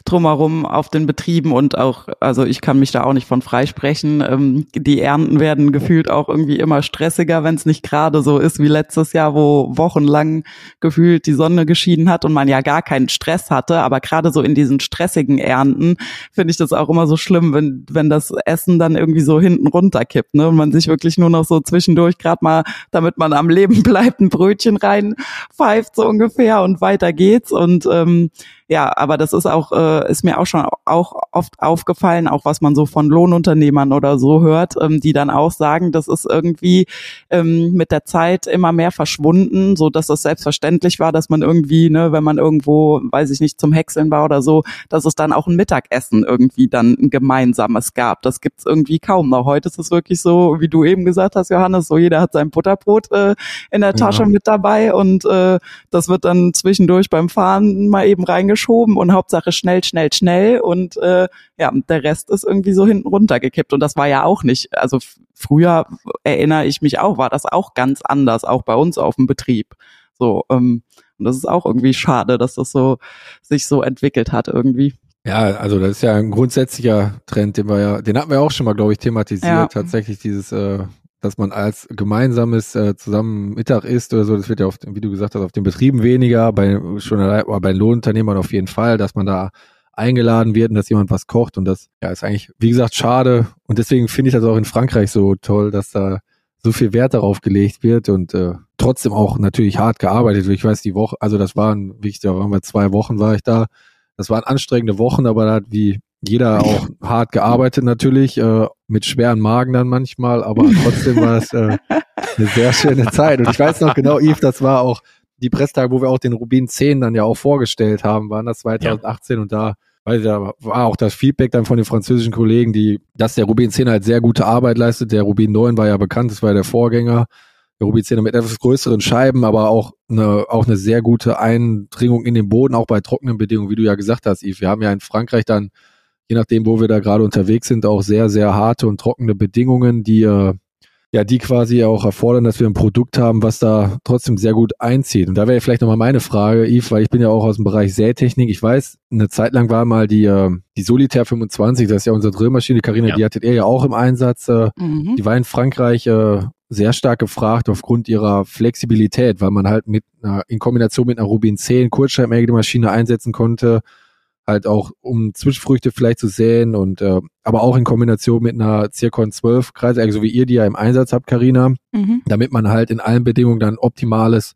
drumherum auf den Betrieben und auch, also ich kann mich da auch nicht von freisprechen. Ähm, die Ernten werden gefühlt auch irgendwie immer stressiger, wenn es nicht gerade so ist wie letztes Jahr, wo wochenlang gefühlt die Sonne geschieden hat und man ja gar keinen Stress hatte. Aber gerade so in diesen stressigen Ernten finde ich das auch immer so schlimm, wenn, wenn das Essen dann irgendwie so hinten runterkippt, ne? Und man sich wirklich nur noch so zwischendurch gerade mal, damit man am Leben bleibt, ein Brötchen rein pfeift so ungefähr und weiter geht's. Und ähm, ja, aber das ist auch, äh, ist mir auch schon auch oft aufgefallen, auch was man so von Lohnunternehmern oder so hört, ähm, die dann auch sagen, das ist irgendwie ähm, mit der Zeit immer mehr verschwunden, so dass es selbstverständlich war, dass man irgendwie, ne, wenn man irgendwo, weiß ich nicht, zum Häckseln war oder so, dass es dann auch ein Mittagessen irgendwie dann ein gemeinsames gab. Das gibt's irgendwie kaum noch. Heute ist es wirklich so, wie du eben gesagt hast, Johannes, so jeder hat sein Butterbrot äh, in der Tasche ja. mit dabei und äh, das wird dann zwischendurch beim Fahren mal eben reingeschaut reingeschoben und Hauptsache schnell, schnell, schnell und äh, ja, der Rest ist irgendwie so hinten runtergekippt und das war ja auch nicht, also früher erinnere ich mich auch, war das auch ganz anders, auch bei uns auf dem Betrieb. So, ähm, und das ist auch irgendwie schade, dass das so sich so entwickelt hat irgendwie. Ja, also das ist ja ein grundsätzlicher Trend, den wir ja, den hatten wir auch schon mal, glaube ich, thematisiert. Ja. Tatsächlich dieses, äh, dass man als gemeinsames äh, zusammen Mittag isst oder so, das wird ja oft, wie du gesagt hast, auf den Betrieben weniger, bei schon aber bei Lohnunternehmern auf jeden Fall, dass man da eingeladen wird und dass jemand was kocht und das ja ist eigentlich, wie gesagt, schade und deswegen finde ich das auch in Frankreich so toll, dass da so viel Wert darauf gelegt wird und äh, trotzdem auch natürlich hart gearbeitet. Ich weiß die Woche, also das waren, wie ich da wir zwei Wochen war ich da das waren anstrengende Wochen, aber da hat wie jeder auch hart gearbeitet natürlich, äh, mit schweren Magen dann manchmal, aber trotzdem war es äh, eine sehr schöne Zeit. Und ich weiß noch genau, Yves, das war auch die Presstage, wo wir auch den Rubin 10 dann ja auch vorgestellt haben, waren das 2018 ja. und da weil da war auch das Feedback dann von den französischen Kollegen, die, dass der Rubin 10 halt sehr gute Arbeit leistet. Der Rubin 9 war ja bekannt, das war ja der Vorgänger. Rubiziner mit etwas größeren Scheiben, aber auch eine, auch eine sehr gute Eindringung in den Boden, auch bei trockenen Bedingungen, wie du ja gesagt hast, Yves. Wir haben ja in Frankreich dann, je nachdem, wo wir da gerade unterwegs sind, auch sehr, sehr harte und trockene Bedingungen, die äh, ja, die quasi auch erfordern, dass wir ein Produkt haben, was da trotzdem sehr gut einzieht. Und da wäre vielleicht nochmal meine Frage, Yves, weil ich bin ja auch aus dem Bereich Sätechnik. Ich weiß, eine Zeit lang war mal die, äh, die Solitaire 25, das ist ja unsere Drillmaschine, Karina, ja. die hattet ihr ja auch im Einsatz. Äh, mhm. Die war in Frankreich äh, sehr stark gefragt aufgrund ihrer Flexibilität, weil man halt mit einer, in Kombination mit einer Rubin 10 Kurzschreibmaschine einsetzen konnte, halt auch um Zwischenfrüchte vielleicht zu säen und äh, aber auch in Kombination mit einer Zircon 12 Kreissäge, so wie ihr die ja im Einsatz habt, Karina, mhm. damit man halt in allen Bedingungen dann optimales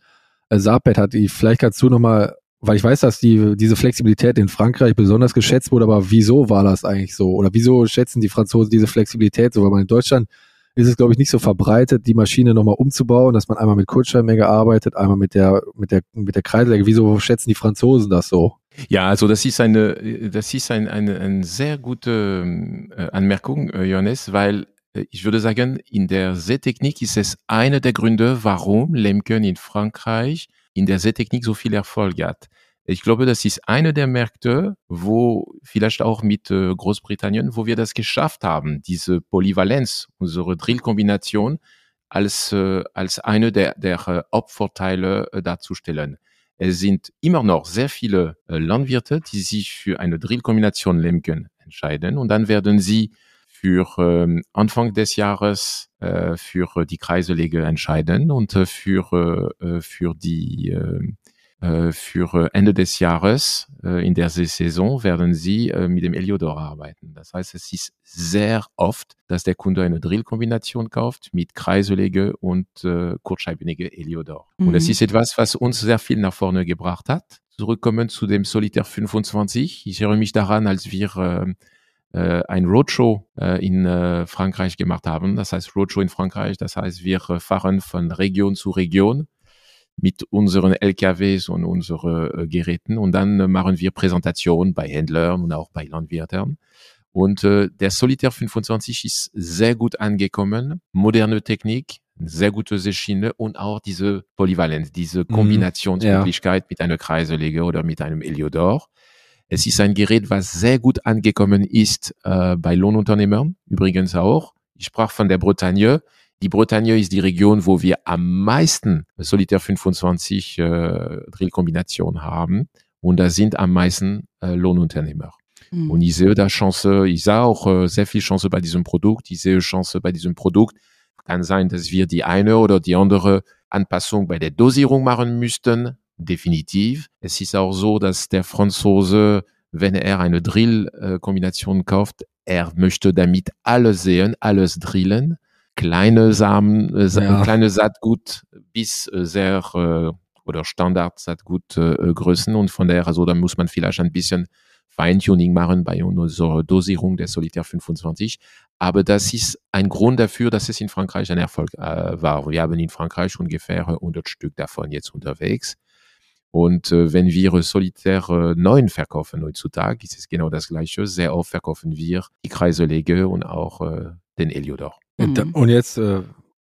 äh, Saatbett hat. Die, vielleicht kannst du nochmal, weil ich weiß, dass die diese Flexibilität in Frankreich besonders geschätzt wurde, aber wieso war das eigentlich so? Oder wieso schätzen die Franzosen diese Flexibilität so? Weil man in Deutschland ist es, glaube ich, nicht so verbreitet, die Maschine nochmal umzubauen, dass man einmal mit Kurzschallmenge arbeitet, einmal mit der, mit der, mit der Kreissäge. Wieso schätzen die Franzosen das so? Ja, also das ist eine, das ist ein, eine, eine sehr gute äh, Anmerkung, äh, Johannes, weil äh, ich würde sagen, in der Seetechnik ist es einer der Gründe, warum Lemken in Frankreich in der Seetechnik so viel Erfolg hat. Ich glaube, das ist eine der Märkte, wo vielleicht auch mit Großbritannien, wo wir das geschafft haben, diese Polyvalenz, unsere Drillkombination als, als eine der, der Hauptvorteile darzustellen. Es sind immer noch sehr viele äh, Landwirte, die sich für eine Drillkombination Lemken entscheiden. Und dann werden sie für ähm, Anfang des Jahres äh, für die Kreiselege entscheiden und äh, für, äh, für die äh, äh, für äh, Ende des Jahres äh, in der Saison werden sie mit dem Heliodor arbeiten. Das heißt, es ist sehr oft, dass der Kunde eine Drillkombination kauft mit Kreiselege und äh, kurzscheibenige Heliodor. Mhm. Und es ist etwas, was uns sehr viel nach vorne gebracht hat. Zurückkommen zu dem Solitaire 25. Ich erinnere mich daran, als wir äh, ein Roadshow äh, in äh, Frankreich gemacht haben. Das heißt Roadshow in Frankreich. Das heißt, wir fahren von Region zu Region mit unseren LKWs und unseren äh, Geräten und dann äh, machen wir Präsentationen bei Händlern und auch bei Landwirten. Und äh, der Solitaire 25 ist sehr gut angekommen, moderne Technik, sehr gute Schiene und auch diese Polyvalenz, diese mhm. Kombinationsmöglichkeit ja. mit einer Kreiselege oder mit einem Heliodor. Es ist ein Gerät, was sehr gut angekommen ist äh, bei Lohnunternehmern, übrigens auch. Ich sprach von der Bretagne. Die Bretagne ist die Region, wo wir am meisten Solitaire 25 äh, Drillkombinationen haben. Und da sind am meisten äh, Lohnunternehmer. Mhm. Und ich sehe da Chance, ich sah auch äh, sehr viel Chance bei diesem Produkt. Ich sehe Chance bei diesem Produkt. Kann sein, dass wir die eine oder die andere Anpassung bei der Dosierung machen müssten. Definitiv. Es ist auch so, dass der Franzose, wenn er eine Drill-Kombination kauft, er möchte damit alles sehen, alles drillen kleine Samen, äh, ja. kleine Saatgut bis äh, sehr äh, oder Standard Saatgut äh, Größen und von daher also da muss man vielleicht ein bisschen Feintuning machen bei unserer Dosierung der Solitaire 25. Aber das ist ein Grund dafür, dass es in Frankreich ein Erfolg äh, war. Wir haben in Frankreich ungefähr 100 Stück davon jetzt unterwegs. Und äh, wenn wir Solitaire äh, 9 verkaufen heutzutage, ist es genau das Gleiche. Sehr oft verkaufen wir die Kreiselege und auch äh, den Heliodor. Mhm. Und jetzt, äh,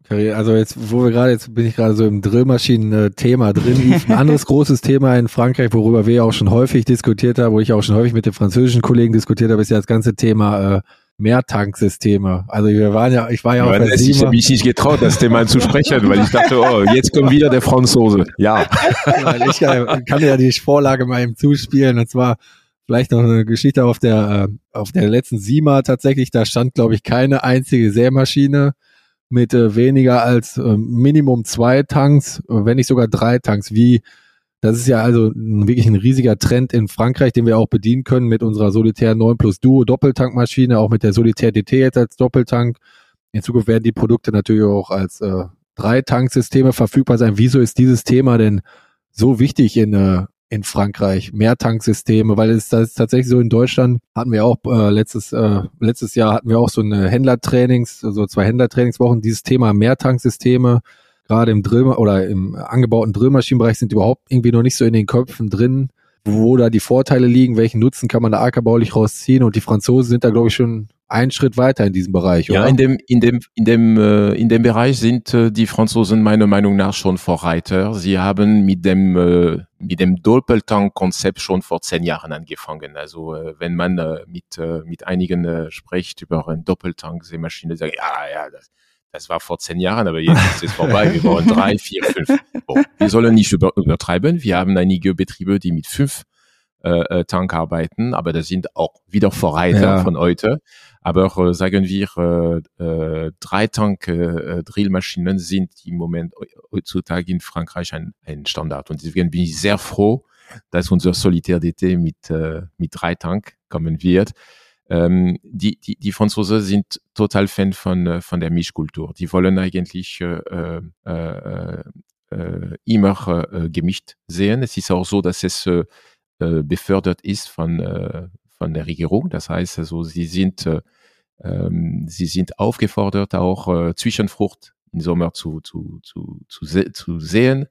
Also jetzt, wo wir gerade, jetzt bin ich gerade so im Drillmaschinen-Thema drin. Ein anderes großes Thema in Frankreich, worüber wir ja auch schon häufig diskutiert haben, wo ich auch schon häufig mit den französischen Kollegen diskutiert habe, ist ja das ganze Thema äh, Mehrtanksysteme. Also wir waren ja, ich war ja, ja auch bei Ich habe mich nicht getraut, das Thema anzusprechen, weil ich dachte, oh, jetzt kommt wieder der Franzose. Ja. weil ich kann, kann ja die Vorlage mal eben zuspielen. Und zwar vielleicht noch eine Geschichte auf der, äh, auf der letzten SIMA tatsächlich. Da stand, glaube ich, keine einzige Sämaschine mit äh, weniger als äh, Minimum zwei Tanks, wenn nicht sogar drei Tanks, wie das ist ja also wirklich ein riesiger Trend in Frankreich, den wir auch bedienen können mit unserer Solitaire 9 Plus Duo Doppeltankmaschine, auch mit der Solitaire DT jetzt als Doppeltank. In Zukunft werden die Produkte natürlich auch als äh, Drei-Tank-Systeme verfügbar sein. Wieso ist dieses Thema denn so wichtig in, äh, in Frankreich, Mehrtanksysteme, weil es das ist tatsächlich so in Deutschland hatten wir auch äh, letztes äh, letztes Jahr hatten wir auch so eine Händlertrainings, so also zwei Händlertrainingswochen. Dieses Thema Mehrtanksysteme, gerade im Drill oder im angebauten Drillmaschinenbereich sind überhaupt irgendwie noch nicht so in den Köpfen drin, wo da die Vorteile liegen, welchen Nutzen kann man da ackerbaulich rausziehen und die Franzosen sind da glaube ich schon einen Schritt weiter in diesem Bereich, oder? Ja, in dem, in dem, in dem, äh, in dem Bereich sind äh, die Franzosen meiner Meinung nach schon Vorreiter. Sie haben mit dem, äh, mit dem Doppeltank-Konzept schon vor zehn Jahren angefangen. Also, äh, wenn man äh, mit, äh, mit einigen äh, spricht über eine Doppeltank-Seemaschine, sagt, ja, ja, das, das war vor zehn Jahren, aber jetzt ist es vorbei. Wir brauchen drei, vier, fünf. Bon, wir sollen nicht über, übertreiben. Wir haben einige Betriebe, die mit fünf äh, Tank arbeiten, aber das sind auch wieder Vorreiter ja. von heute. Aber äh, sagen wir, äh, äh, drei Tank Drillmaschinen sind im Moment heutzutage in Frankreich ein, ein Standard. Und deswegen bin ich sehr froh, dass unser Solitaire DT mit, mit drei Tank kommen wird. Ähm, die, die, die Franzosen sind total Fan von, von der Mischkultur. Die wollen eigentlich äh, äh, äh immer äh, gemischt sehen. Es ist auch so, dass es äh, befördert ist von, äh, von der Regierung. Das heißt also, sie sind äh, ähm, sie sind aufgefordert, auch äh, Zwischenfrucht im Sommer zu, zu, zu, zu, se zu sehen.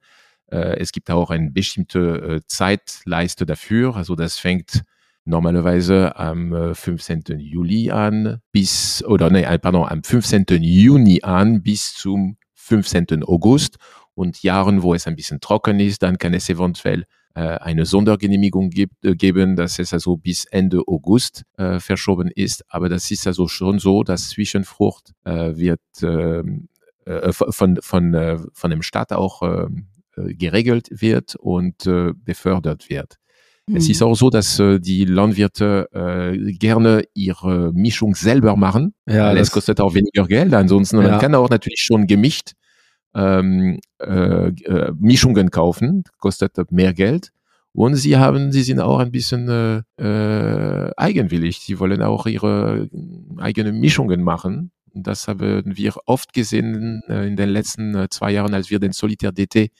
Äh, es gibt auch eine bestimmte äh, Zeitleiste dafür. Also das fängt normalerweise am 15. Äh, Juli an bis, oder nee, äh, pardon, am 15. Juni an bis zum 15. August. Und Jahren, wo es ein bisschen trocken ist, dann kann es eventuell eine Sondergenehmigung gibt, äh, geben, dass es also bis Ende August äh, verschoben ist. Aber das ist also schon so, dass Zwischenfrucht äh, wird ähm, äh, von, von, äh, von dem Staat auch äh, geregelt wird und äh, befördert wird. Mhm. Es ist auch so, dass äh, die Landwirte äh, gerne ihre Mischung selber machen. Ja, weil es kostet auch weniger Geld. Ansonsten ja. man kann auch natürlich schon gemischt ähm, äh, äh, Mischungen kaufen, kostet mehr Geld. Und sie haben, sie sind auch ein bisschen äh, äh, eigenwillig. Sie wollen auch ihre eigenen Mischungen machen. Das haben wir oft gesehen äh, in den letzten äh, zwei Jahren, als wir den Solitaire DT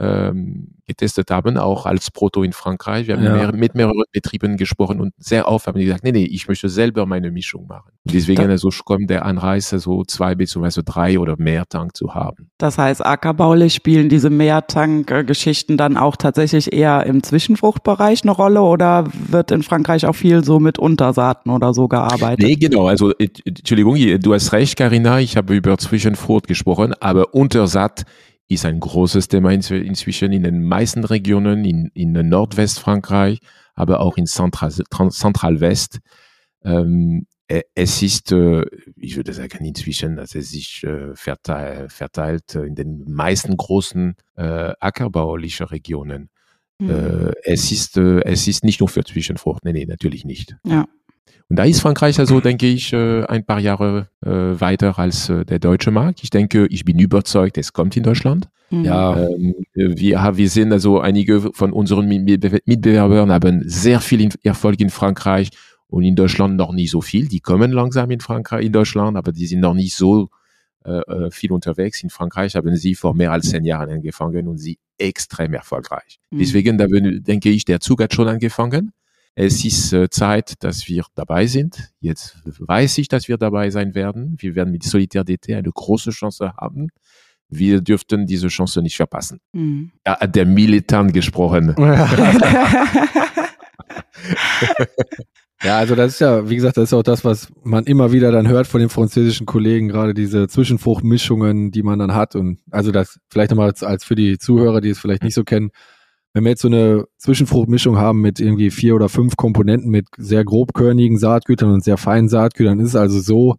ähm, getestet haben, auch als Proto in Frankreich. Wir haben ja. mehr, mit mehreren Betrieben gesprochen und sehr oft haben die gesagt, nee, nee, ich möchte selber meine Mischung machen. deswegen da, also kommt der Anreiz, so zwei bzw. drei oder mehr Tank zu haben. Das heißt, ackerbaulich spielen diese Mehrtank-Geschichten dann auch tatsächlich eher im Zwischenfruchtbereich eine Rolle oder wird in Frankreich auch viel so mit Untersaaten oder so gearbeitet? Nee, genau. Also, Entschuldigung, du hast recht, Karina, ich habe über Zwischenfrucht gesprochen, aber Untersaat ist ein großes Thema inzwischen in den meisten Regionen, in, in Nordwestfrankreich, aber auch in Zentral, Zentralwest. Ähm, e, es ist, äh, ich würde sagen, inzwischen, dass es sich äh, verteilt, verteilt in den meisten großen äh, ackerbaulichen Regionen. Mhm. Es ist, äh, es ist nicht nur für Zwischenfrucht, nee, nee, natürlich nicht. Ja. Und da ist Frankreich also, denke ich, äh, ein paar Jahre äh, weiter als äh, der deutsche Markt. Ich denke, ich bin überzeugt, es kommt in Deutschland. Mhm. Ja. Ähm, wir, wir sehen also einige von unseren Mitbewerbern haben sehr viel Erfolg in Frankreich und in Deutschland noch nicht so viel. Die kommen langsam in Frankreich, in Deutschland, aber die sind noch nicht so viel unterwegs. In Frankreich haben sie vor mehr als zehn Jahren angefangen und sie extrem erfolgreich. Mhm. Deswegen, da denke ich, der Zug hat schon angefangen. Es ist äh, Zeit, dass wir dabei sind. Jetzt weiß ich, dass wir dabei sein werden. Wir werden mit Solitaire DT eine große Chance haben. Wir dürften diese Chance nicht verpassen. Mhm. Hat der Militant gesprochen. Ja, also das ist ja, wie gesagt, das ist auch das, was man immer wieder dann hört von den französischen Kollegen, gerade diese Zwischenfruchtmischungen, die man dann hat. Und also das vielleicht nochmal als, als für die Zuhörer, die es vielleicht nicht so kennen, wenn wir jetzt so eine Zwischenfruchtmischung haben mit irgendwie vier oder fünf Komponenten mit sehr grobkörnigen Saatgütern und sehr feinen Saatgütern, ist es also so,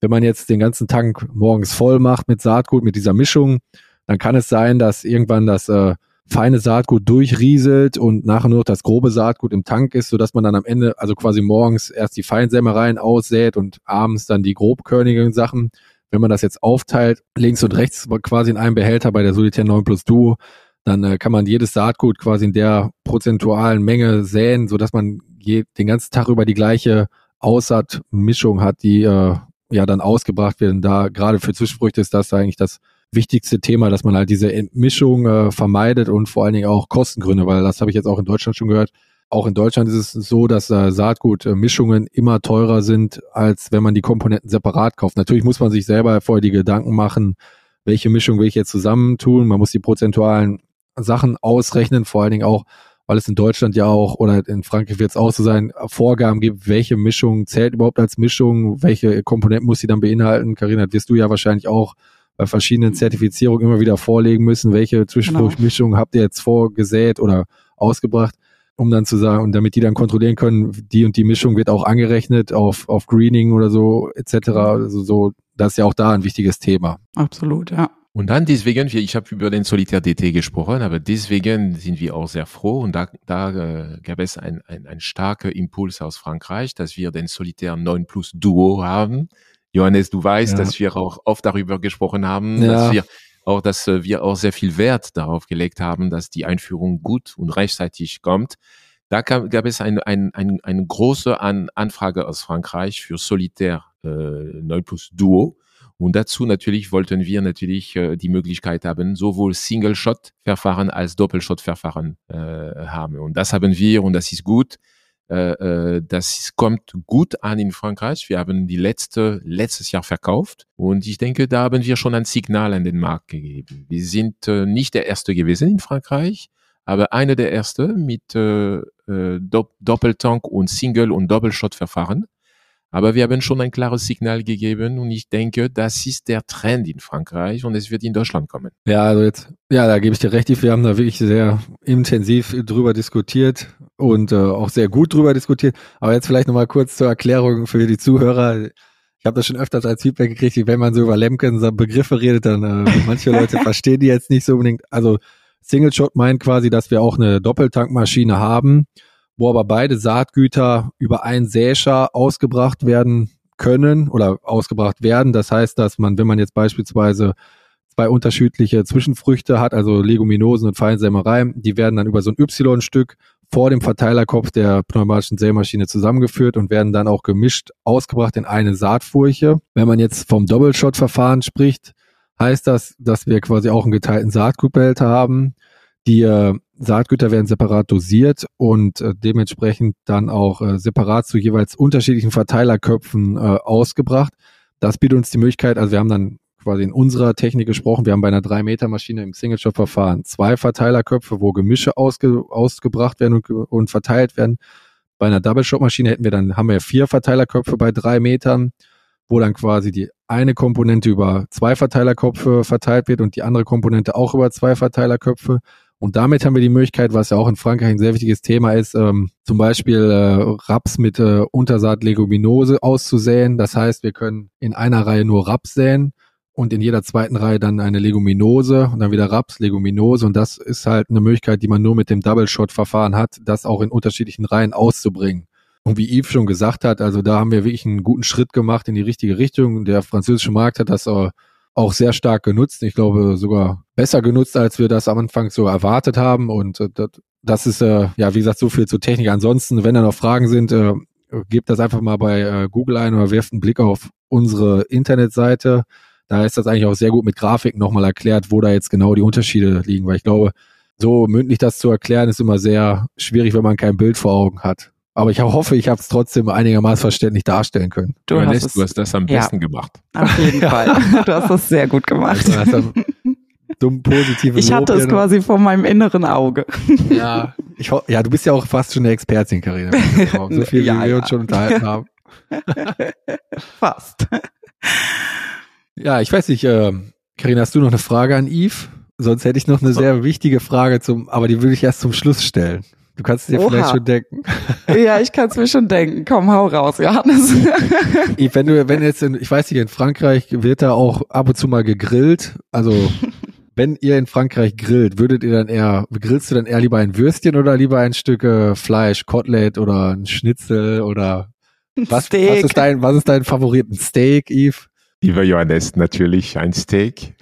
wenn man jetzt den ganzen Tank morgens voll macht mit Saatgut, mit dieser Mischung, dann kann es sein, dass irgendwann das äh, feine Saatgut durchrieselt und nachher nur noch das grobe Saatgut im Tank ist, sodass man dann am Ende, also quasi morgens erst die Feinsämereien aussät und abends dann die grobkörnigen Sachen. Wenn man das jetzt aufteilt, links und rechts quasi in einem Behälter bei der Solitär 9 Plus Duo, dann äh, kann man jedes Saatgut quasi in der prozentualen Menge säen, sodass man je, den ganzen Tag über die gleiche Aussaatmischung hat, die äh, ja dann ausgebracht werden. Da gerade für Zwischenfrüchte ist das eigentlich das wichtigste Thema, dass man halt diese Entmischung äh, vermeidet und vor allen Dingen auch Kostengründe, weil das habe ich jetzt auch in Deutschland schon gehört. Auch in Deutschland ist es so, dass äh, Saatgutmischungen immer teurer sind, als wenn man die Komponenten separat kauft. Natürlich muss man sich selber vorher die Gedanken machen, welche Mischung will ich jetzt zusammentun. Man muss die prozentualen Sachen ausrechnen, vor allen Dingen auch, weil es in Deutschland ja auch oder in Frankreich wird es auch so sein, Vorgaben gibt, welche Mischung zählt überhaupt als Mischung, welche Komponenten muss sie dann beinhalten. Karina, wirst du ja wahrscheinlich auch bei verschiedenen Zertifizierungen immer wieder vorlegen müssen, welche Zwischenfruchtmischung genau. habt ihr jetzt vorgesät oder ausgebracht, um dann zu sagen, und damit die dann kontrollieren können, die und die Mischung wird auch angerechnet auf, auf Greening oder so etc. Also so, das ist ja auch da ein wichtiges Thema. Absolut, ja. Und dann deswegen, ich habe über den Solitär DT gesprochen, aber deswegen sind wir auch sehr froh und da, da äh, gab es ein, ein, ein starker Impuls aus Frankreich, dass wir den Solitär 9 Plus Duo haben. Johannes, du weißt, ja. dass wir auch oft darüber gesprochen haben, ja. dass wir auch, dass äh, wir auch sehr viel Wert darauf gelegt haben, dass die Einführung gut und rechtzeitig kommt. Da gab, gab es eine ein, ein, eine große An Anfrage aus Frankreich für Solitär äh, 9 Plus Duo. Und dazu natürlich wollten wir natürlich äh, die Möglichkeit haben, sowohl Single-Shot-Verfahren als Doppelshot-Verfahren äh, haben. Und das haben wir und das ist gut. Äh, äh, das kommt gut an in Frankreich. Wir haben die letzte, letztes Jahr verkauft und ich denke, da haben wir schon ein Signal an den Markt gegeben. Wir sind äh, nicht der Erste gewesen in Frankreich, aber einer der Erste mit äh, äh, Doppeltank und Single- und Doppelshot-Verfahren. Aber wir haben schon ein klares Signal gegeben und ich denke, das ist der Trend in Frankreich und es wird in Deutschland kommen. Ja, also jetzt, ja, da gebe ich dir recht. Wir haben da wirklich sehr intensiv drüber diskutiert und äh, auch sehr gut drüber diskutiert. Aber jetzt vielleicht nochmal kurz zur Erklärung für die Zuhörer. Ich habe das schon öfters als Feedback gekriegt, wenn man so über Lemken Begriffe redet, dann äh, manche Leute verstehen die jetzt nicht so unbedingt. Also Single Shot meint quasi, dass wir auch eine Doppeltankmaschine haben wo aber beide Saatgüter über einen Säscher ausgebracht werden können oder ausgebracht werden. Das heißt, dass man, wenn man jetzt beispielsweise zwei unterschiedliche Zwischenfrüchte hat, also Leguminosen und Feinsämereien, die werden dann über so ein Y-Stück vor dem Verteilerkopf der pneumatischen Sämaschine zusammengeführt und werden dann auch gemischt ausgebracht in eine Saatfurche. Wenn man jetzt vom Doppelshot-Verfahren spricht, heißt das, dass wir quasi auch einen geteilten Saatgutbehälter haben. Die äh, Saatgüter werden separat dosiert und äh, dementsprechend dann auch äh, separat zu jeweils unterschiedlichen Verteilerköpfen äh, ausgebracht. Das bietet uns die Möglichkeit, also wir haben dann quasi in unserer Technik gesprochen, wir haben bei einer 3-Meter-Maschine im Single-Shot-Verfahren zwei Verteilerköpfe, wo Gemische ausge, ausgebracht werden und, und verteilt werden. Bei einer Double-Shot-Maschine hätten wir dann, haben wir vier Verteilerköpfe bei drei Metern, wo dann quasi die eine Komponente über zwei Verteilerköpfe verteilt wird und die andere Komponente auch über zwei Verteilerköpfe. Und damit haben wir die Möglichkeit, was ja auch in Frankreich ein sehr wichtiges Thema ist, ähm, zum Beispiel äh, Raps mit äh, Untersaat Leguminose auszusäen. Das heißt, wir können in einer Reihe nur Raps säen und in jeder zweiten Reihe dann eine Leguminose und dann wieder Raps, Leguminose. Und das ist halt eine Möglichkeit, die man nur mit dem Double-Shot-Verfahren hat, das auch in unterschiedlichen Reihen auszubringen. Und wie Yves schon gesagt hat, also da haben wir wirklich einen guten Schritt gemacht in die richtige Richtung. Der französische Markt hat das äh, auch sehr stark genutzt. Ich glaube sogar besser genutzt, als wir das am Anfang so erwartet haben. Und äh, das, ist äh, ja wie gesagt so viel zur Technik. Ansonsten, wenn da noch Fragen sind, äh, gebt das einfach mal bei Google ein oder werft einen Blick auf unsere Internetseite. Da ist das eigentlich auch sehr gut mit Grafiken nochmal erklärt, wo da jetzt genau die Unterschiede liegen, weil ich glaube, so mündlich das zu erklären, ist immer sehr schwierig, wenn man kein Bild vor Augen hat. Aber ich hoffe, ich habe es trotzdem einigermaßen verständlich darstellen können. Du, hast, es, du hast das am besten ja, gemacht. Auf jeden Fall. Du hast das sehr gut gemacht. Also, dumm positive Ich hatte es quasi vor meinem inneren Auge. Ja, Ich ja, du bist ja auch fast schon eine Expertin, Karina. So viel, Ja, wie wir ja. uns schon unterhalten haben. Fast. Ja, ich weiß nicht, äh, Karina, hast du noch eine Frage an Yves? Sonst hätte ich noch eine sehr wichtige Frage zum, aber die würde ich erst zum Schluss stellen. Du kannst es dir Oha. vielleicht schon denken. Ja, ich kann es mir schon denken. Komm, hau raus, Johannes. Wenn du, wenn jetzt in, ich weiß nicht, in Frankreich wird da auch ab und zu mal gegrillt. Also, wenn ihr in Frankreich grillt, würdet ihr dann eher, grillst du dann eher lieber ein Würstchen oder lieber ein Stück äh, Fleisch, Kotelett oder ein Schnitzel oder was, was Steak. ist dein, was ist dein Favorit? Ein Steak, Yves? Lieber Johannes, natürlich ein Steak.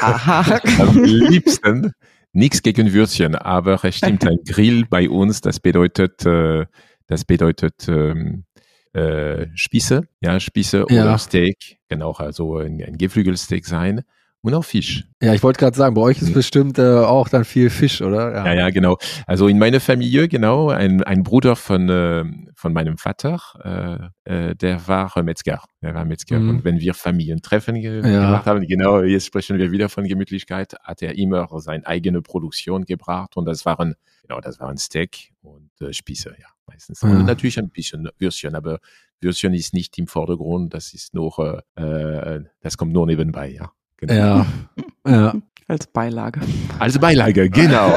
Aha. Am liebsten. Nichts gegen Würstchen, aber es stimmt, ein Grill bei uns, das bedeutet, äh, das bedeutet ähm, äh, Spieße, ja, Spieße Ja. oder Steak, kann auch also ein, ein Geflügelsteak sein und auch Fisch. Ja, ich wollte gerade sagen, bei euch ist bestimmt äh, auch dann viel Fisch, oder? Ja, ja, genau. Also in meiner Familie, genau, ein, ein Bruder von, äh, von meinem Vater, äh, äh, der war Metzger. Der war Metzger. Mhm. Und wenn wir Familientreffen ge Ja. gemacht haben, genau, jetzt sprechen wir wieder von Gemütlichkeit, hat er immer seine eigene Produktion gebracht und das waren, genau, das waren Steak und äh, Spieße, ja, meistens. Ja. Und natürlich ein bisschen Würstchen, aber Würstchen ist nicht im Vordergrund, das ist nur, äh, äh, das kommt nur nebenbei, ja. Genau. Ja, ja. Als Beilage. Als Beilage, genau.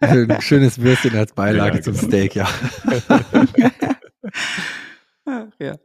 Ein schönes Würstchen als Beilage Ja, zum genau. Steak, ja. Ja.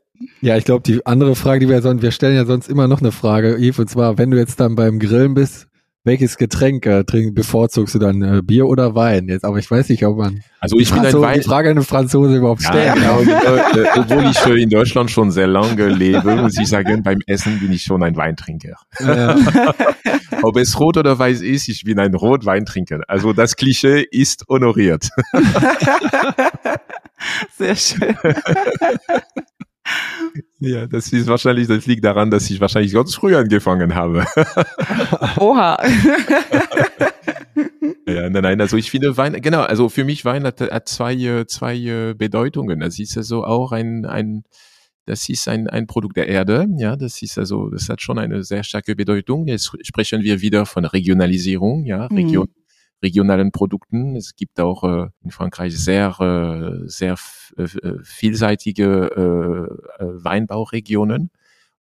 Ja, ich glaube, die andere Frage, die wir sonst, wir stellen ja sonst immer noch eine Frage, Yves, und zwar, wenn du jetzt dann beim Grillen bist, welches Getränk äh, trink, bevorzugst du dann, äh, Bier oder Wein? Jetzt, aber ich weiß nicht, ob man Also ich bin ein Franzo- Wein, die Frage an eine Franzose überhaupt Ja, stellen genau, kann. genau. Äh, Obwohl ich äh, in Deutschland schon sehr lange lebe, muss ich sagen, beim Essen bin ich schon ein Weintrinker. Ja, Ob es rot oder weiß ist, ich bin ein Rotweintrinker. Also das Klischee ist honoriert. Sehr schön. Ja, das ist wahrscheinlich, das liegt daran, dass ich wahrscheinlich ganz früh angefangen habe. Oha. Ja, nein, nein, also ich finde Wein, genau, also für mich Wein hat, hat zwei, äh, zwei äh, Bedeutungen. Das ist also auch ein, ein, das ist ein, ein Produkt der Erde, ja, das ist also, das hat schon eine sehr starke Bedeutung. Jetzt sprechen wir wieder von Regionalisierung, ja, Mhm. Region, regionalen Produkten. Es gibt auch äh, in Frankreich sehr, äh, sehr f- äh, vielseitige äh, äh, Weinbauregionen.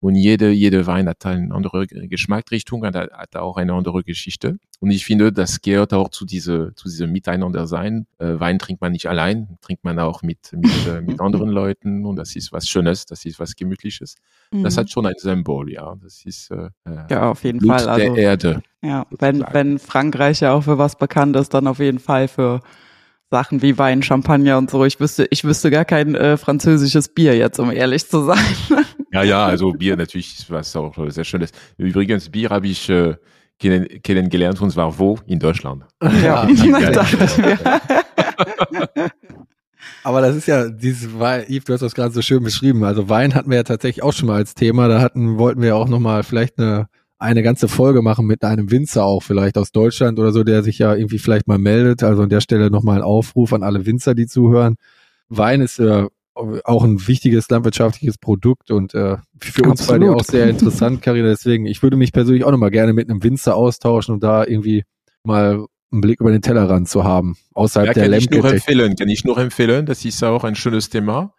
Und jede, jede Wein hat eine andere Geschmacksrichtung, hat, hat auch eine andere Geschichte. Und ich finde, das gehört auch zu diese, zu diesem Miteinander sein. Äh, Wein trinkt man nicht allein, trinkt man auch mit, mit, äh, mit anderen Leuten. Und das ist was Schönes, das ist was Gemütliches. Das hat schon ein Symbol, ja. Das ist äh, Mhm. ja, auf jeden Blut Fall. Also, der Erde. ja, wenn, wenn Frankreich ja auch für was bekannt ist, dann auf jeden Fall für Sachen wie Wein, Champagner und so. Ich wüsste, ich wüsste gar kein äh, französisches Bier jetzt, um ehrlich zu sein. Ja, ja, also Bier natürlich ist was auch sehr Schönes. Übrigens, Bier habe ich äh, kennen, kennengelernt und zwar wo? In Deutschland. ja, Ja. dachte ich mir. Aber das ist ja dieses Wein, Yves, du hast das gerade so schön beschrieben. Also Wein hatten wir ja tatsächlich auch schon mal als Thema. Da hatten, wollten wir ja auch nochmal vielleicht eine, eine ganze Folge machen mit einem Winzer auch vielleicht aus Deutschland oder so, der sich ja irgendwie vielleicht mal meldet. Also an der Stelle nochmal ein Aufruf an alle Winzer, die zuhören. Wein ist äh, auch ein wichtiges landwirtschaftliches Produkt und äh, für uns Absolut. beide auch sehr interessant, Karina. Deswegen, ich würde mich persönlich auch nochmal gerne mit einem Winzer austauschen und da irgendwie mal einen Blick über den Tellerrand zu haben, außerhalb Ja, der kann ich nur empfehlen, kann ich nur empfehlen. Das ist auch ein schönes Thema.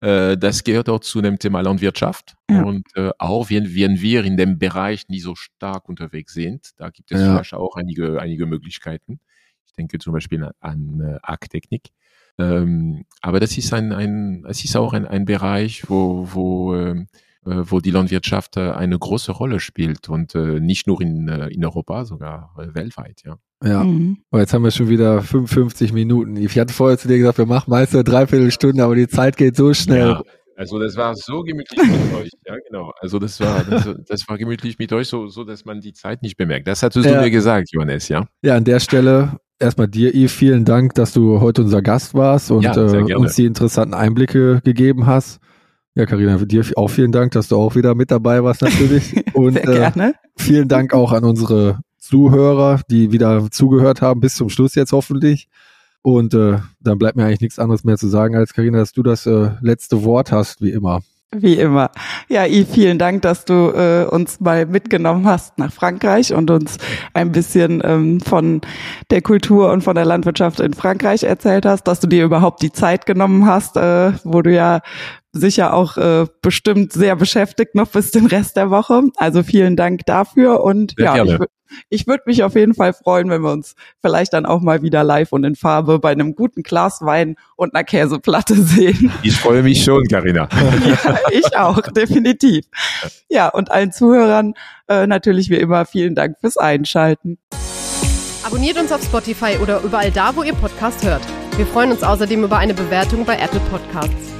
Äh, Das gehört auch zu dem Thema Landwirtschaft. Ja. Und äh, auch wenn, wenn wir in dem Bereich nie so stark unterwegs sind, da gibt es Ja. vielleicht auch einige, einige Möglichkeiten. Ich denke zum Beispiel an, an äh. Ähm, aber das ist ein, ein, es ist auch ein, ein Bereich, wo, wo, ähm, äh, wo die Landwirtschaft äh, eine große Rolle spielt und äh, nicht nur in, äh, in Europa, sogar weltweit, ja. Ja. Mhm. Oh, jetzt haben wir schon wieder 55 Minuten. Ich hatte vorher zu dir gesagt, wir machen meist eine Dreiviertelstunde, aber die Zeit geht so schnell. Ja, also das war so gemütlich mit euch, ja genau. Also das war, das, das war gemütlich mit euch, so, so dass man die Zeit nicht bemerkt. Das hattest Ja. du mir gesagt, Johannes, ja. Ja, an der Stelle erstmal dir, Yves, vielen Dank, dass du heute unser Gast warst und Ja, äh, uns die interessanten Einblicke gegeben hast. Ja, Karina, dir auch vielen Dank, dass du auch wieder mit dabei warst natürlich. Und Sehr äh, gerne. vielen Dank auch an unsere Zuhörer, die wieder zugehört haben, bis zum Schluss jetzt hoffentlich. Und äh, dann bleibt mir eigentlich nichts anderes mehr zu sagen, als Karina, dass du das äh, letzte Wort hast, wie immer. Wie immer. Ja, Yves, vielen Dank, dass du äh, uns mal mitgenommen hast nach Frankreich und uns ein bisschen ähm, von der Kultur und von der Landwirtschaft in Frankreich erzählt hast, dass du dir überhaupt die Zeit genommen hast, äh, wo du ja sicher auch äh, bestimmt sehr beschäftigt noch bis den Rest der Woche. Also vielen Dank dafür und Sehr ja, gerne. ich, ich würde mich auf jeden Fall freuen, wenn wir uns vielleicht dann auch mal wieder live und in Farbe bei einem guten Glas Wein und einer Käseplatte sehen. Ich freue mich schon, Karina. ja, ich auch, definitiv. Ja, und allen Zuhörern äh, natürlich wie immer vielen Dank fürs Einschalten. Abonniert uns auf Spotify oder überall da, wo ihr Podcast hört. Wir freuen uns außerdem über eine Bewertung bei Apple Podcasts.